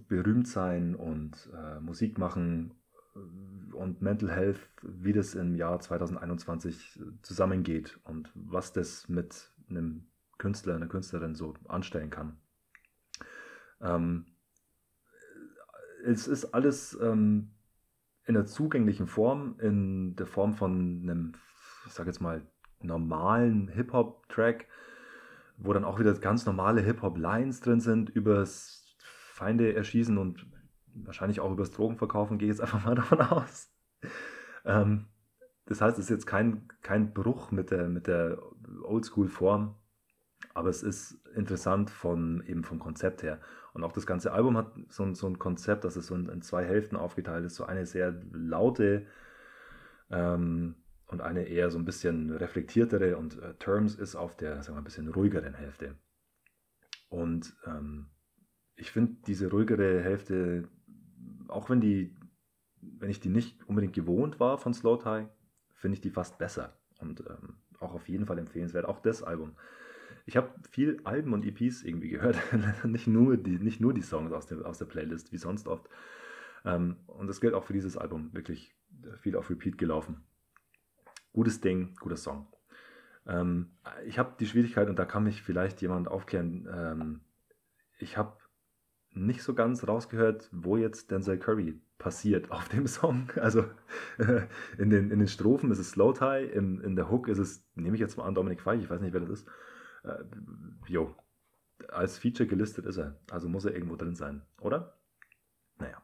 berühmt sein und äh, Musik machen äh, und Mental Health, wie das im Jahr 2021 zusammengeht und was das mit einem Künstler, einer Künstlerin so anstellen kann. Ähm, es ist alles ähm, in der zugänglichen Form, in der Form von einem, ich sage jetzt mal, normalen Hip-Hop-Track, wo dann auch wieder ganz normale Hip-Hop-Lines drin sind, übers Feinde erschießen und wahrscheinlich auch übers Drogenverkaufen, gehe ich jetzt einfach mal davon aus. Ähm, das heißt, es ist jetzt kein, kein Bruch mit der, mit der Oldschool-Form, aber es ist interessant von, eben vom Konzept her. Und auch das ganze Album hat so, ein- so ein Konzept, dass es so in, in zwei Hälften aufgeteilt ist. So eine sehr laute ähm, und eine eher so ein bisschen reflektiertere und äh, Terms ist auf der, sagen wir mal, ein bisschen ruhigeren Hälfte. Und ähm, ich finde diese ruhigere Hälfte, auch wenn die, wenn ich die nicht unbedingt gewohnt war von Slow Tie, finde ich die fast besser und ähm, auch auf jeden Fall empfehlenswert. Auch das Album. Ich habe viel Alben und EPs irgendwie gehört, nicht nur die, nicht nur die Songs aus der, aus der Playlist, wie sonst oft. Ähm, und das gilt auch für dieses Album, wirklich viel auf Repeat gelaufen. Gutes Ding, guter Song. Ähm, ich habe die Schwierigkeit, und da kann mich vielleicht jemand aufklären, ähm, ich habe nicht so ganz rausgehört, wo jetzt Denzel Curry passiert auf dem Song. Also in den, in den Strophen ist es Slow Tie, in, in der Hook ist es, nehme ich jetzt mal an, Dominik Feich, ich weiß nicht, wer das ist. Äh, jo, als Feature gelistet ist er, also muss er irgendwo drin sein, oder? Naja.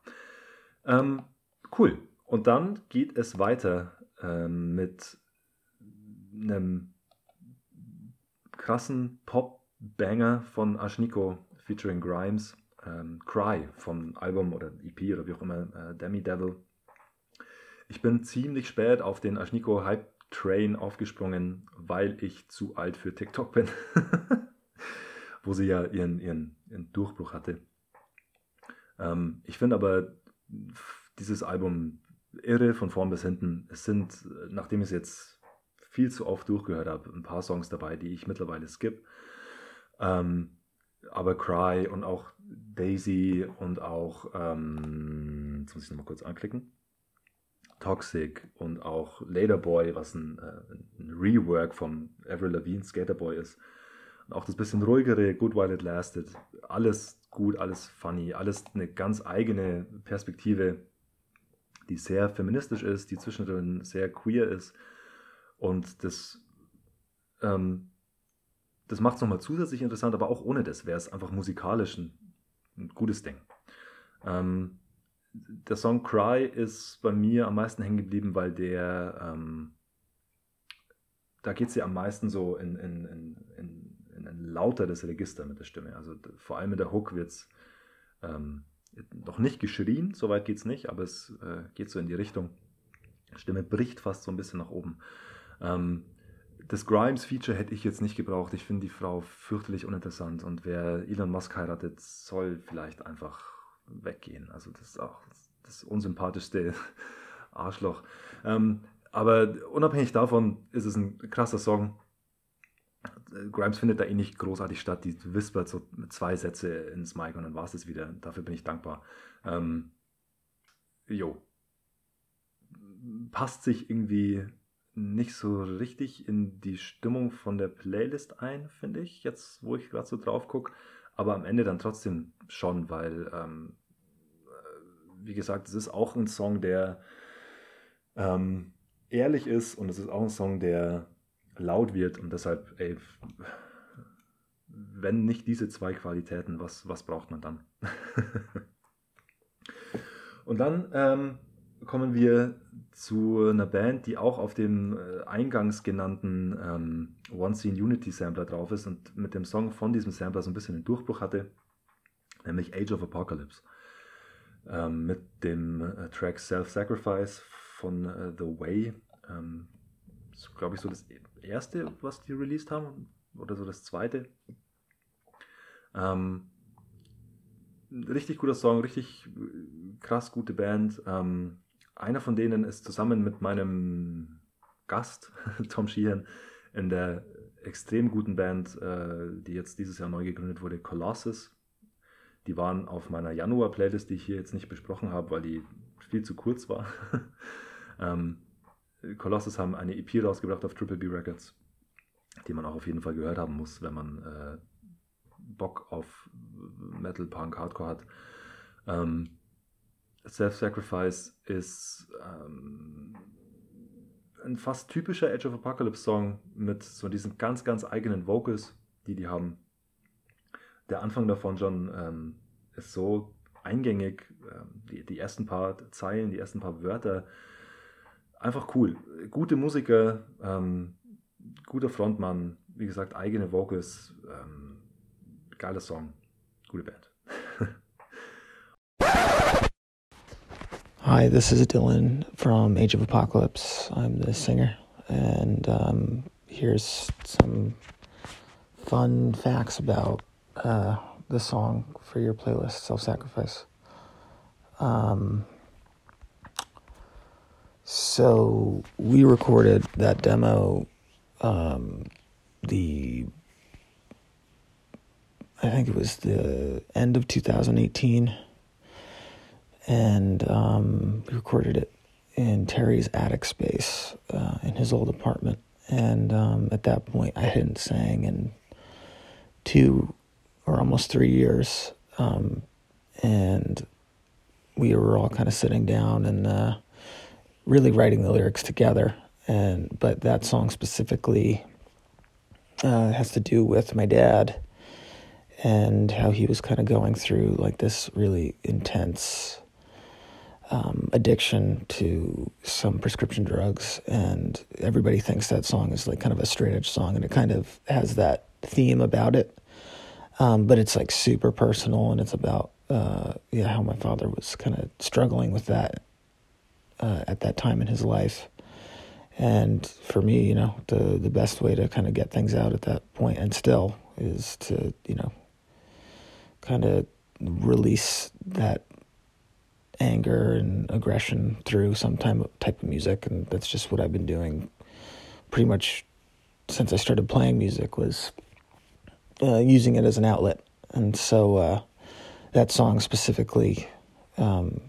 Ähm, cool. Und dann geht es weiter ähm, mit einem krassen Pop-Banger von Ashniko featuring Grimes, ähm, Cry vom Album oder EP oder wie auch immer, äh, Demi Devil. Ich bin ziemlich spät auf den Ashniko Hype Train aufgesprungen, weil ich zu alt für TikTok bin, wo sie ja ihren, ihren, ihren Durchbruch hatte. Ähm, ich finde aber dieses Album irre von vorn bis hinten. Es sind, nachdem ich es jetzt viel zu oft durchgehört habe, ein paar Songs dabei, die ich mittlerweile skip. Ähm, aber Cry und auch Daisy und auch, ähm, jetzt muss ich nochmal kurz anklicken, Toxic und auch Laterboy, was ein, äh, ein Rework vom Avril Lavigne Skaterboy ist. Und auch das bisschen ruhigere Good While It Lasted. Alles gut, alles funny, alles eine ganz eigene Perspektive, die sehr feministisch ist, die zwischendrin sehr queer ist. Und das, ähm, das macht es nochmal zusätzlich interessant, aber auch ohne das wäre es einfach musikalisch ein, ein gutes Ding. Ähm, der Song Cry ist bei mir am meisten hängen geblieben, weil der, ähm, da geht es ja am meisten so in, in, in, in, in ein lauteres Register mit der Stimme. Also vor allem mit der Hook wird es ähm, noch nicht geschrien, soweit geht es nicht, aber es äh, geht so in die Richtung. Die Stimme bricht fast so ein bisschen nach oben. Ähm, das Grimes-Feature hätte ich jetzt nicht gebraucht. Ich finde die Frau fürchterlich uninteressant und wer Elon Musk heiratet, soll vielleicht einfach weggehen. Also das ist auch das unsympathischste Arschloch. Ähm, aber unabhängig davon ist es ein krasser Song. Grimes findet da eh nicht großartig statt. Die whispert so zwei Sätze ins Mic und dann war es das wieder. Dafür bin ich dankbar. Ähm, jo. Passt sich irgendwie nicht so richtig in die Stimmung von der Playlist ein, finde ich, jetzt wo ich gerade so drauf gucke. Aber am Ende dann trotzdem schon, weil, ähm, äh, wie gesagt, es ist auch ein Song, der ähm, ehrlich ist und es ist auch ein Song, der laut wird und deshalb, ey, wenn nicht diese zwei Qualitäten, was, was braucht man dann? und dann ähm, kommen wir zu einer Band, die auch auf dem äh, eingangs genannten ähm, One Scene Unity Sampler drauf ist und mit dem Song von diesem Sampler so ein bisschen einen Durchbruch hatte, nämlich Age of Apocalypse. Ähm, mit dem äh, Track Self-Sacrifice von äh, The Way. Ähm, ist, glaube ich, so das erste, was die released haben, oder so das zweite. Ähm, richtig guter Song, richtig äh, krass gute Band. Ähm, einer von denen ist zusammen mit meinem Gast, Tom Sheehan, in der extrem guten Band, äh, die jetzt dieses Jahr neu gegründet wurde, Colossus. Die waren auf meiner Januar-Playlist, die ich hier jetzt nicht besprochen habe, weil die viel zu kurz war. ähm, Colossus haben eine EP rausgebracht auf Triple B Records, die man auch auf jeden Fall gehört haben muss, wenn man äh, Bock auf Metal, Punk, Hardcore hat. Ähm, Self-Sacrifice ist ähm, ein fast typischer Age of Apocalypse Song mit so diesen ganz, ganz eigenen Vocals, die die haben. Der Anfang davon schon ähm, ist so eingängig. Ähm, die, die ersten paar Zeilen, die ersten paar Wörter. Einfach cool. Gute Musiker, ähm, guter Frontmann, wie gesagt, eigene Vocals. Ähm, geiler Song. Gute Band. Hi, this is Dylan from Age of Apocalypse. I'm the singer, and here's some fun facts about uh, the song for your playlist, Self Sacrifice. Um, so, we recorded that demo um, the I think it was the end of 2018 and um, we recorded it in Terry's attic space uh, in his old apartment. And um, at that point, I hadn't sang in two or almost three years, um, and we were all kind of sitting down and uh, really writing the lyrics together. And but that song specifically uh, has to do with my dad and how he was kind of going through like this really intense um, addiction to some prescription drugs, and everybody thinks that song is like kind of a straight edge song, and it kind of has that theme about it. Um, but it's like super personal, and it's about uh, yeah how my father was kind of struggling with that uh, at that time in his life. And for me, you know, the the best way to kind of get things out at that point, and still, is to you know, kind of release that anger and aggression through some type of, type of music, and that's just what I've been doing pretty much since I started playing music was uh, using it as an outlet, and so uh, that song specifically um,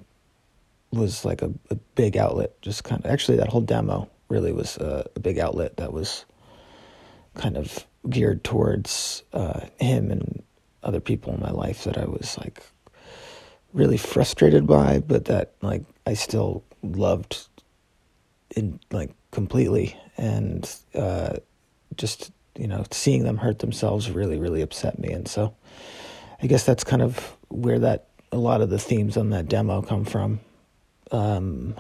was like a, a, big outlet. Just kind of actually that whole demo really was a, a big outlet that was kind of geared towards uh, him and other people in my life that I was like really frustrated by, but that like I still loved in like completely, and uh, just you know seeing them hurt themselves really really upset me, and so I guess that's kind of where that a lot of the themes on that demo come from, um,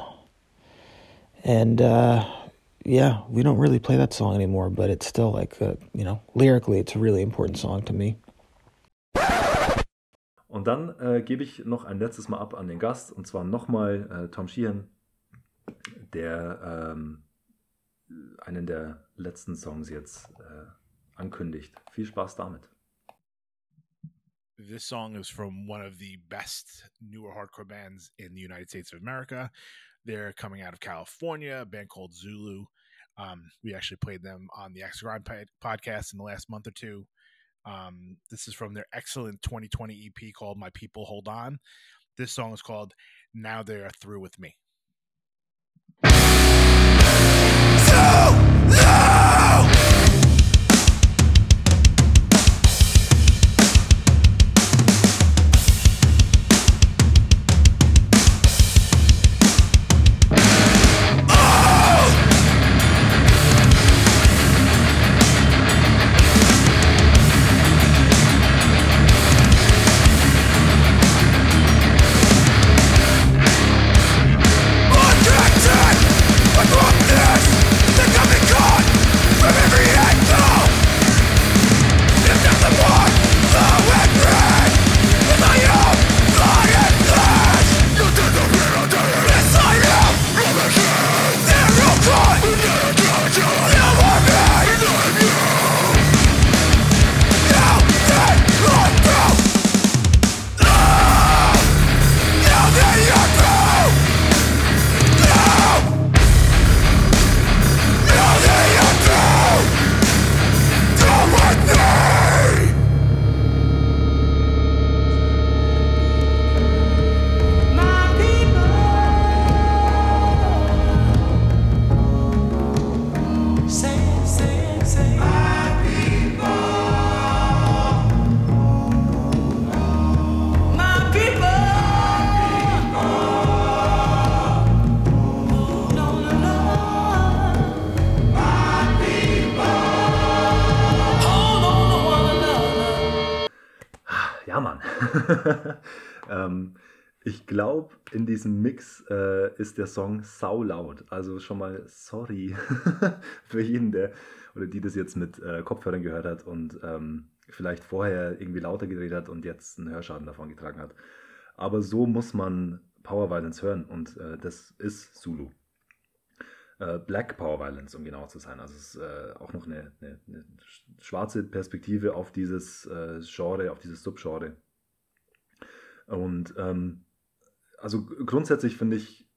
and uh, yeah, we don't really play that song anymore, but it's still like a, you know lyrically it's a really important song to me. Und dann äh, gebe ich noch ein letztes Mal ab an den Gast, und zwar nochmal äh, Tom Sheehan, der ähm, einen der letzten Songs jetzt äh, ankündigt. Viel Spaß damit. This song is from one of the best newer hardcore bands in the United States of America. They're coming out of California, a band called Zulu. Um, we actually played them on the X Grind podcast in the last month or two. Um, this is from their excellent 2020 EP called My People Hold On. This song is called Now They Are Through With Me. Ist der Song saulaut. Also schon mal sorry für jeden, der oder die das jetzt mit äh, Kopfhörern gehört hat und ähm, vielleicht vorher irgendwie lauter gedreht hat und jetzt einen Hörschaden davon getragen hat. Aber so muss man Power Violence hören und äh, das ist Zulu. Äh, Black Power Violence, um genau zu sein. Also es ist äh, auch noch eine, eine, eine schwarze Perspektive auf dieses äh, Genre, auf dieses Subgenre. Und ähm, also grundsätzlich finde ich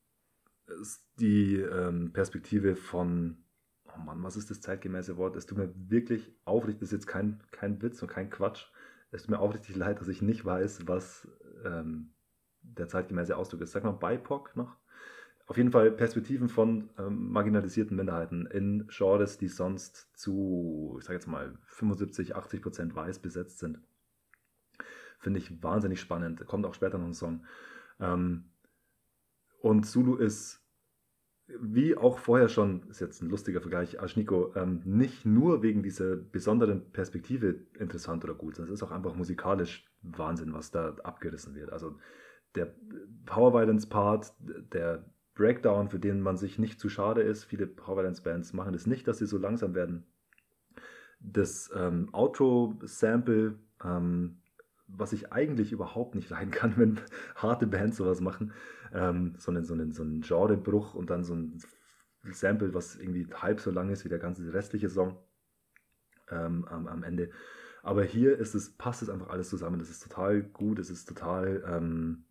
die ähm, Perspektive von, oh Mann, was ist das zeitgemäße Wort? Es tut mir wirklich aufrichtig, das ist jetzt kein, kein Witz und kein Quatsch. Es tut mir aufrichtig leid, dass ich nicht weiß, was ähm, der zeitgemäße Ausdruck ist. Sag mal BIPOC noch? Auf jeden Fall Perspektiven von ähm, marginalisierten Minderheiten in Genres, die sonst zu, ich sage jetzt mal, 75, 80 Prozent weiß besetzt sind. Finde ich wahnsinnig spannend. Kommt auch später noch ein Song. Ähm, und Zulu ist, wie auch vorher schon, ist jetzt ein lustiger Vergleich, Ashniko, ähm, nicht nur wegen dieser besonderen Perspektive interessant oder gut, sondern es ist auch einfach musikalisch Wahnsinn, was da abgerissen wird. Also der Power Violence Part, der Breakdown, für den man sich nicht zu schade ist. Viele Power Violence Bands machen es das nicht, dass sie so langsam werden. Das ähm, Outro-Sample, ähm, was ich eigentlich überhaupt nicht leiden kann, wenn harte Bands sowas machen, ähm, sondern so einen, so einen Genrebruch und dann so ein Sample, was irgendwie halb so lang ist wie der ganze restliche Song ähm, am, am, Ende. Aber hier ist es, passt es einfach alles zusammen. Das ist total gut, es ist total ähm,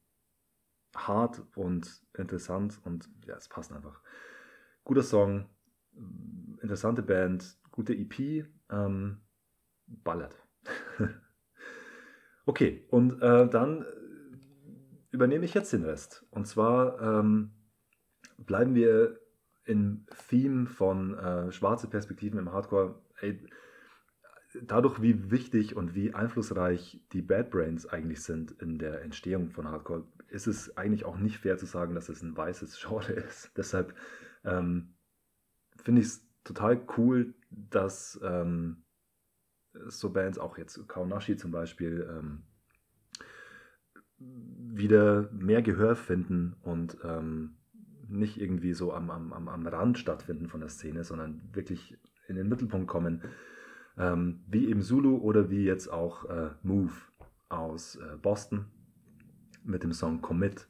hart und interessant und ja, es passt einfach. Guter Song, interessante Band, gute EP, ähm, ballert. okay, und äh, dann übernehme ich jetzt den Rest. Und zwar ähm, bleiben wir im Theme von äh, schwarze Perspektiven im Hardcore. Ey, dadurch, wie wichtig und wie einflussreich die Bad Brains eigentlich sind in der Entstehung von Hardcore, ist es eigentlich auch nicht fair zu sagen, dass es ein weißes Genre ist. Deshalb ähm, finde ich es total cool, dass ähm, so Bands, auch jetzt Kaunashi zum Beispiel, ähm, wieder mehr Gehör finden und ähm, nicht irgendwie so am, am, am Rand stattfinden von der Szene, sondern wirklich in den Mittelpunkt kommen. Ähm, wie eben Zulu oder wie jetzt auch äh, Move aus äh, Boston mit dem Song Commit.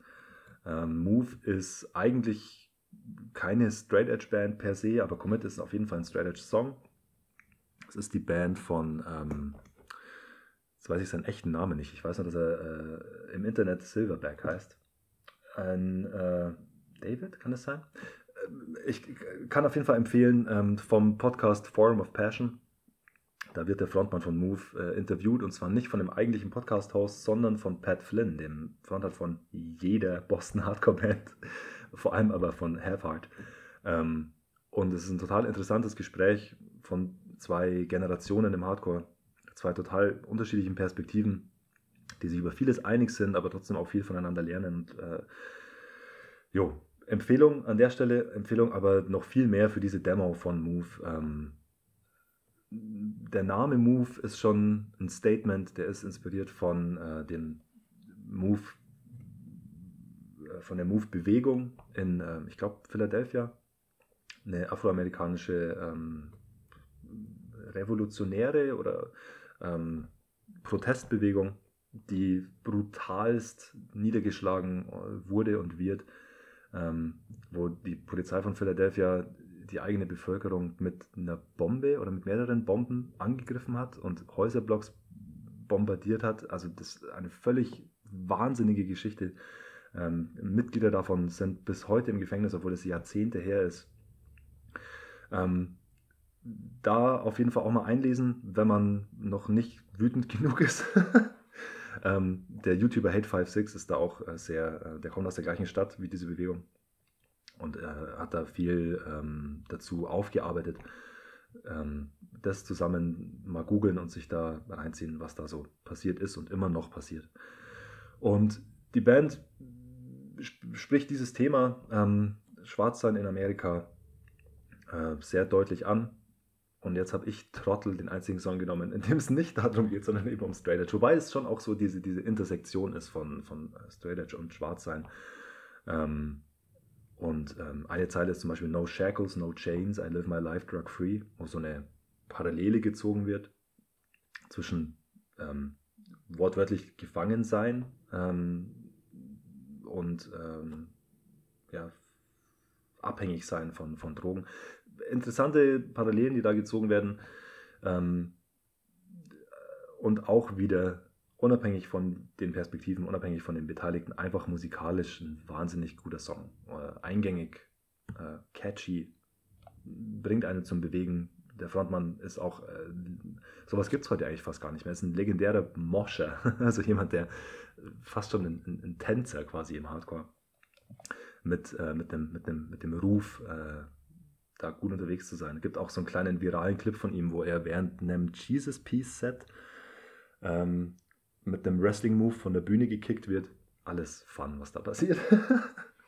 Ähm, Move ist eigentlich keine Straight Edge Band per se, aber Commit ist auf jeden Fall ein Straight Edge Song. Es ist die Band von, ähm, jetzt weiß ich seinen echten Namen nicht, ich weiß nur, dass er äh, im Internet Silverback heißt. Ein äh, David, kann das sein? Ähm, ich kann auf jeden Fall empfehlen ähm, vom Podcast Forum of Passion da wird der Frontmann von Move äh, interviewt und zwar nicht von dem eigentlichen Podcast-Host, sondern von Pat Flynn, dem Frontmann von jeder Boston Hardcore-Band, vor allem aber von Half Heart. Ähm, und es ist ein total interessantes Gespräch von zwei Generationen im Hardcore, zwei total unterschiedlichen Perspektiven, die sich über vieles einig sind, aber trotzdem auch viel voneinander lernen. Und, äh, jo, Empfehlung an der Stelle, Empfehlung aber noch viel mehr für diese Demo von Move. Ähm, der Name Move ist schon ein Statement, der ist inspiriert von äh, dem Move, äh, von der Move-Bewegung in, äh, ich glaube, Philadelphia. Eine afroamerikanische ähm, revolutionäre oder ähm, Protestbewegung, die brutalst niedergeschlagen äh, wurde und wird, ähm, wo die Polizei von Philadelphia die eigene Bevölkerung mit einer Bombe oder mit mehreren Bomben angegriffen hat und Häuserblocks bombardiert hat. Also das ist eine völlig wahnsinnige Geschichte. Ähm, Mitglieder davon sind bis heute im Gefängnis, obwohl es Jahrzehnte her ist. Ähm, da auf jeden Fall auch mal einlesen, wenn man noch nicht wütend genug ist. ähm, der YouTuber Hate56 ist da auch äh, sehr, äh, der kommt aus der gleichen Stadt wie diese Bewegung und äh, hat da viel ähm, dazu aufgearbeitet. Ähm, das zusammen mal googeln und sich da reinziehen, was da so passiert ist und immer noch passiert. Und die Band sp spricht dieses Thema ähm, Schwarzsein in Amerika äh, sehr deutlich an. Und jetzt habe ich Trottel den einzigen Song genommen, in dem es nicht darum geht, sondern eben um Straight Edge. Wobei es schon auch so diese, diese Intersektion ist von, von Straight Edge und Schwarzsein. Ähm, und ähm, eine Zeile ist zum Beispiel No Shackles, No Chains, I live my life drug free, wo so eine Parallele gezogen wird zwischen ähm, wortwörtlich gefangen sein ähm, und ähm, ja, abhängig sein von, von Drogen. Interessante Parallelen, die da gezogen werden. Ähm, und auch wieder unabhängig von den Perspektiven, unabhängig von den Beteiligten, einfach musikalisch ein wahnsinnig guter Song. Äh, eingängig, äh, catchy, bringt einen zum Bewegen. Der Frontmann ist auch, äh, sowas gibt es heute eigentlich fast gar nicht mehr. Ist ein legendärer Moscher, also jemand, der fast schon ein, ein, ein Tänzer quasi im Hardcore mit, äh, mit, dem, mit, dem, mit dem Ruf, äh, da gut unterwegs zu sein. Es gibt auch so einen kleinen viralen Clip von ihm, wo er während einem Jesus Piece Set ähm, mit einem Wrestling-Move von der Bühne gekickt wird. Alles Fun, was da passiert.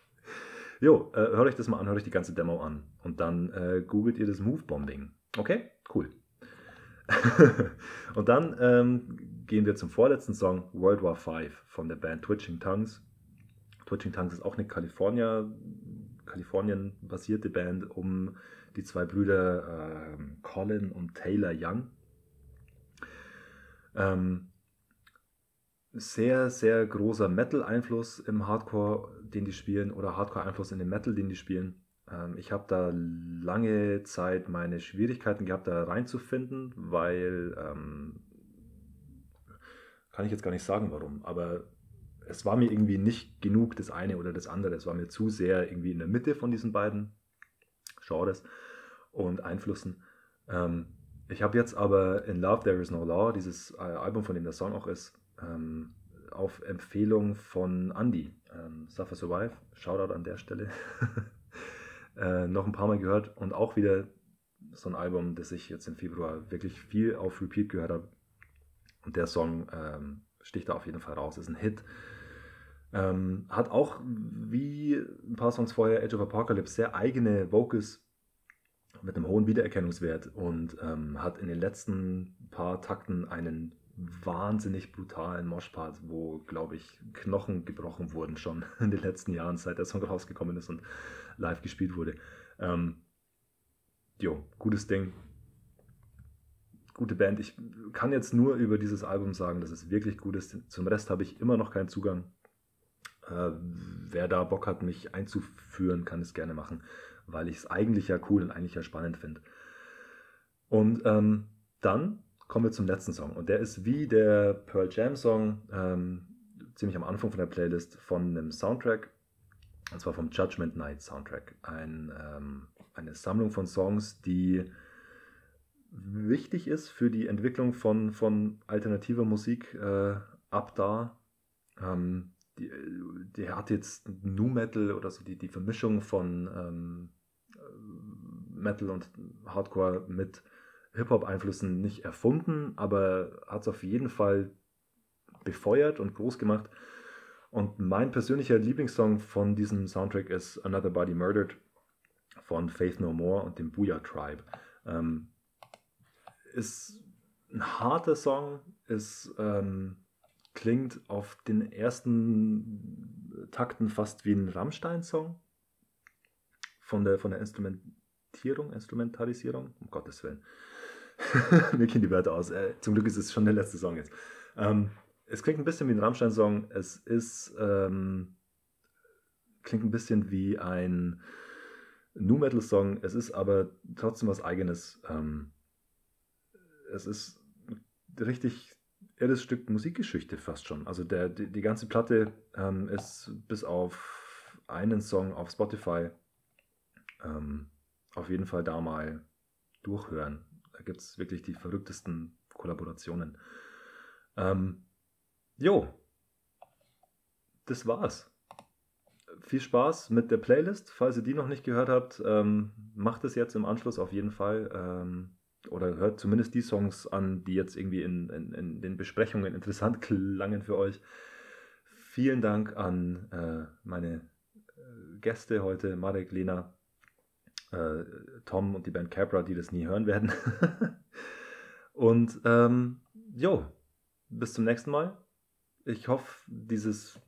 jo, äh, hört euch das mal an, hört euch die ganze Demo an. Und dann äh, googelt ihr das Move-Bombing. Okay, cool. und dann ähm, gehen wir zum vorletzten Song, World War V von der Band Twitching Tongues. Twitching Tongues ist auch eine California, Kalifornien-basierte Band um die zwei Brüder äh, Colin und Taylor Young. Ähm, sehr, sehr großer Metal-Einfluss im Hardcore, den die spielen, oder Hardcore-Einfluss in den Metal, den die spielen. Ähm, ich habe da lange Zeit meine Schwierigkeiten gehabt, da reinzufinden, weil, ähm, kann ich jetzt gar nicht sagen, warum, aber es war mir irgendwie nicht genug das eine oder das andere. Es war mir zu sehr irgendwie in der Mitte von diesen beiden Genres und Einflüssen. Ähm, ich habe jetzt aber in Love There Is No Law, dieses äh, Album, von dem der Song auch ist, ähm, auf Empfehlung von Andy, ähm, Suffer Survive, Shoutout an der Stelle, äh, noch ein paar Mal gehört und auch wieder so ein Album, das ich jetzt im Februar wirklich viel auf Repeat gehört habe. Und der Song ähm, sticht da auf jeden Fall raus, ist ein Hit. Ähm, hat auch, wie ein paar Songs vorher, Edge of Apocalypse, sehr eigene Vocals mit einem hohen Wiedererkennungswert und ähm, hat in den letzten paar Takten einen wahnsinnig brutalen Moshpart, wo, glaube ich, Knochen gebrochen wurden schon in den letzten Jahren, seit der Song rausgekommen ist und live gespielt wurde. Ähm, jo, gutes Ding. Gute Band. Ich kann jetzt nur über dieses Album sagen, dass es wirklich gut ist. Zum Rest habe ich immer noch keinen Zugang. Äh, wer da Bock hat, mich einzuführen, kann es gerne machen, weil ich es eigentlich ja cool und eigentlich ja spannend finde. Und ähm, dann kommen wir zum letzten Song. Und der ist wie der Pearl Jam Song, ähm, ziemlich am Anfang von der Playlist, von einem Soundtrack. Und zwar vom Judgment Night Soundtrack. Ein, ähm, eine Sammlung von Songs, die wichtig ist für die Entwicklung von, von alternativer Musik äh, ab da. Ähm, die, die, hat jetzt Nu Metal oder so die, die Vermischung von ähm, Metal und Hardcore mit Hip-Hop-Einflüssen nicht erfunden, aber hat es auf jeden Fall befeuert und groß gemacht. Und mein persönlicher Lieblingssong von diesem Soundtrack ist Another Body Murdered von Faith No More und dem Booyah Tribe. Ähm, ist ein harter Song, ist, ähm, klingt auf den ersten Takten fast wie ein Rammstein-Song von der, von der Instrumentierung, Instrumentalisierung, um Gottes Willen. Mir gehen die Wörter aus. Äh, zum Glück ist es schon der letzte Song jetzt. Ähm, es klingt ein bisschen wie ein Rammstein-Song. Es ist, ähm, klingt ein bisschen wie ein Nu Metal-Song. Es ist aber trotzdem was Eigenes. Ähm, es ist richtig irres Stück Musikgeschichte fast schon. Also der, die, die ganze Platte ähm, ist bis auf einen Song auf Spotify ähm, auf jeden Fall da mal durchhören. Da gibt es wirklich die verrücktesten Kollaborationen. Ähm, jo, das war's. Viel Spaß mit der Playlist. Falls ihr die noch nicht gehört habt, ähm, macht es jetzt im Anschluss auf jeden Fall. Oder hört zumindest die Songs an, die jetzt irgendwie in, in, in den Besprechungen interessant klangen für euch. Vielen Dank an äh, meine äh, Gäste heute, Marek, Lena. äh, Tom und die Band Capra, die das nie hören werden. und ähm, jo, bis zum nächsten Mal. Ich hoffe, dieses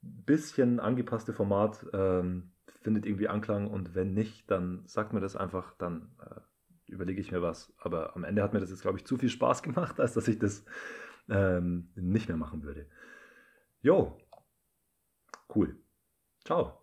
bisschen angepasste Format ähm, findet irgendwie Anklang und wenn nicht, dann sagt mir das einfach, dann äh, überlege ich mir was. Aber am Ende hat mir das jetzt, glaube ich, zu viel Spaß gemacht, als dass ich das ähm, nicht mehr machen würde. Jo, cool. Ciao.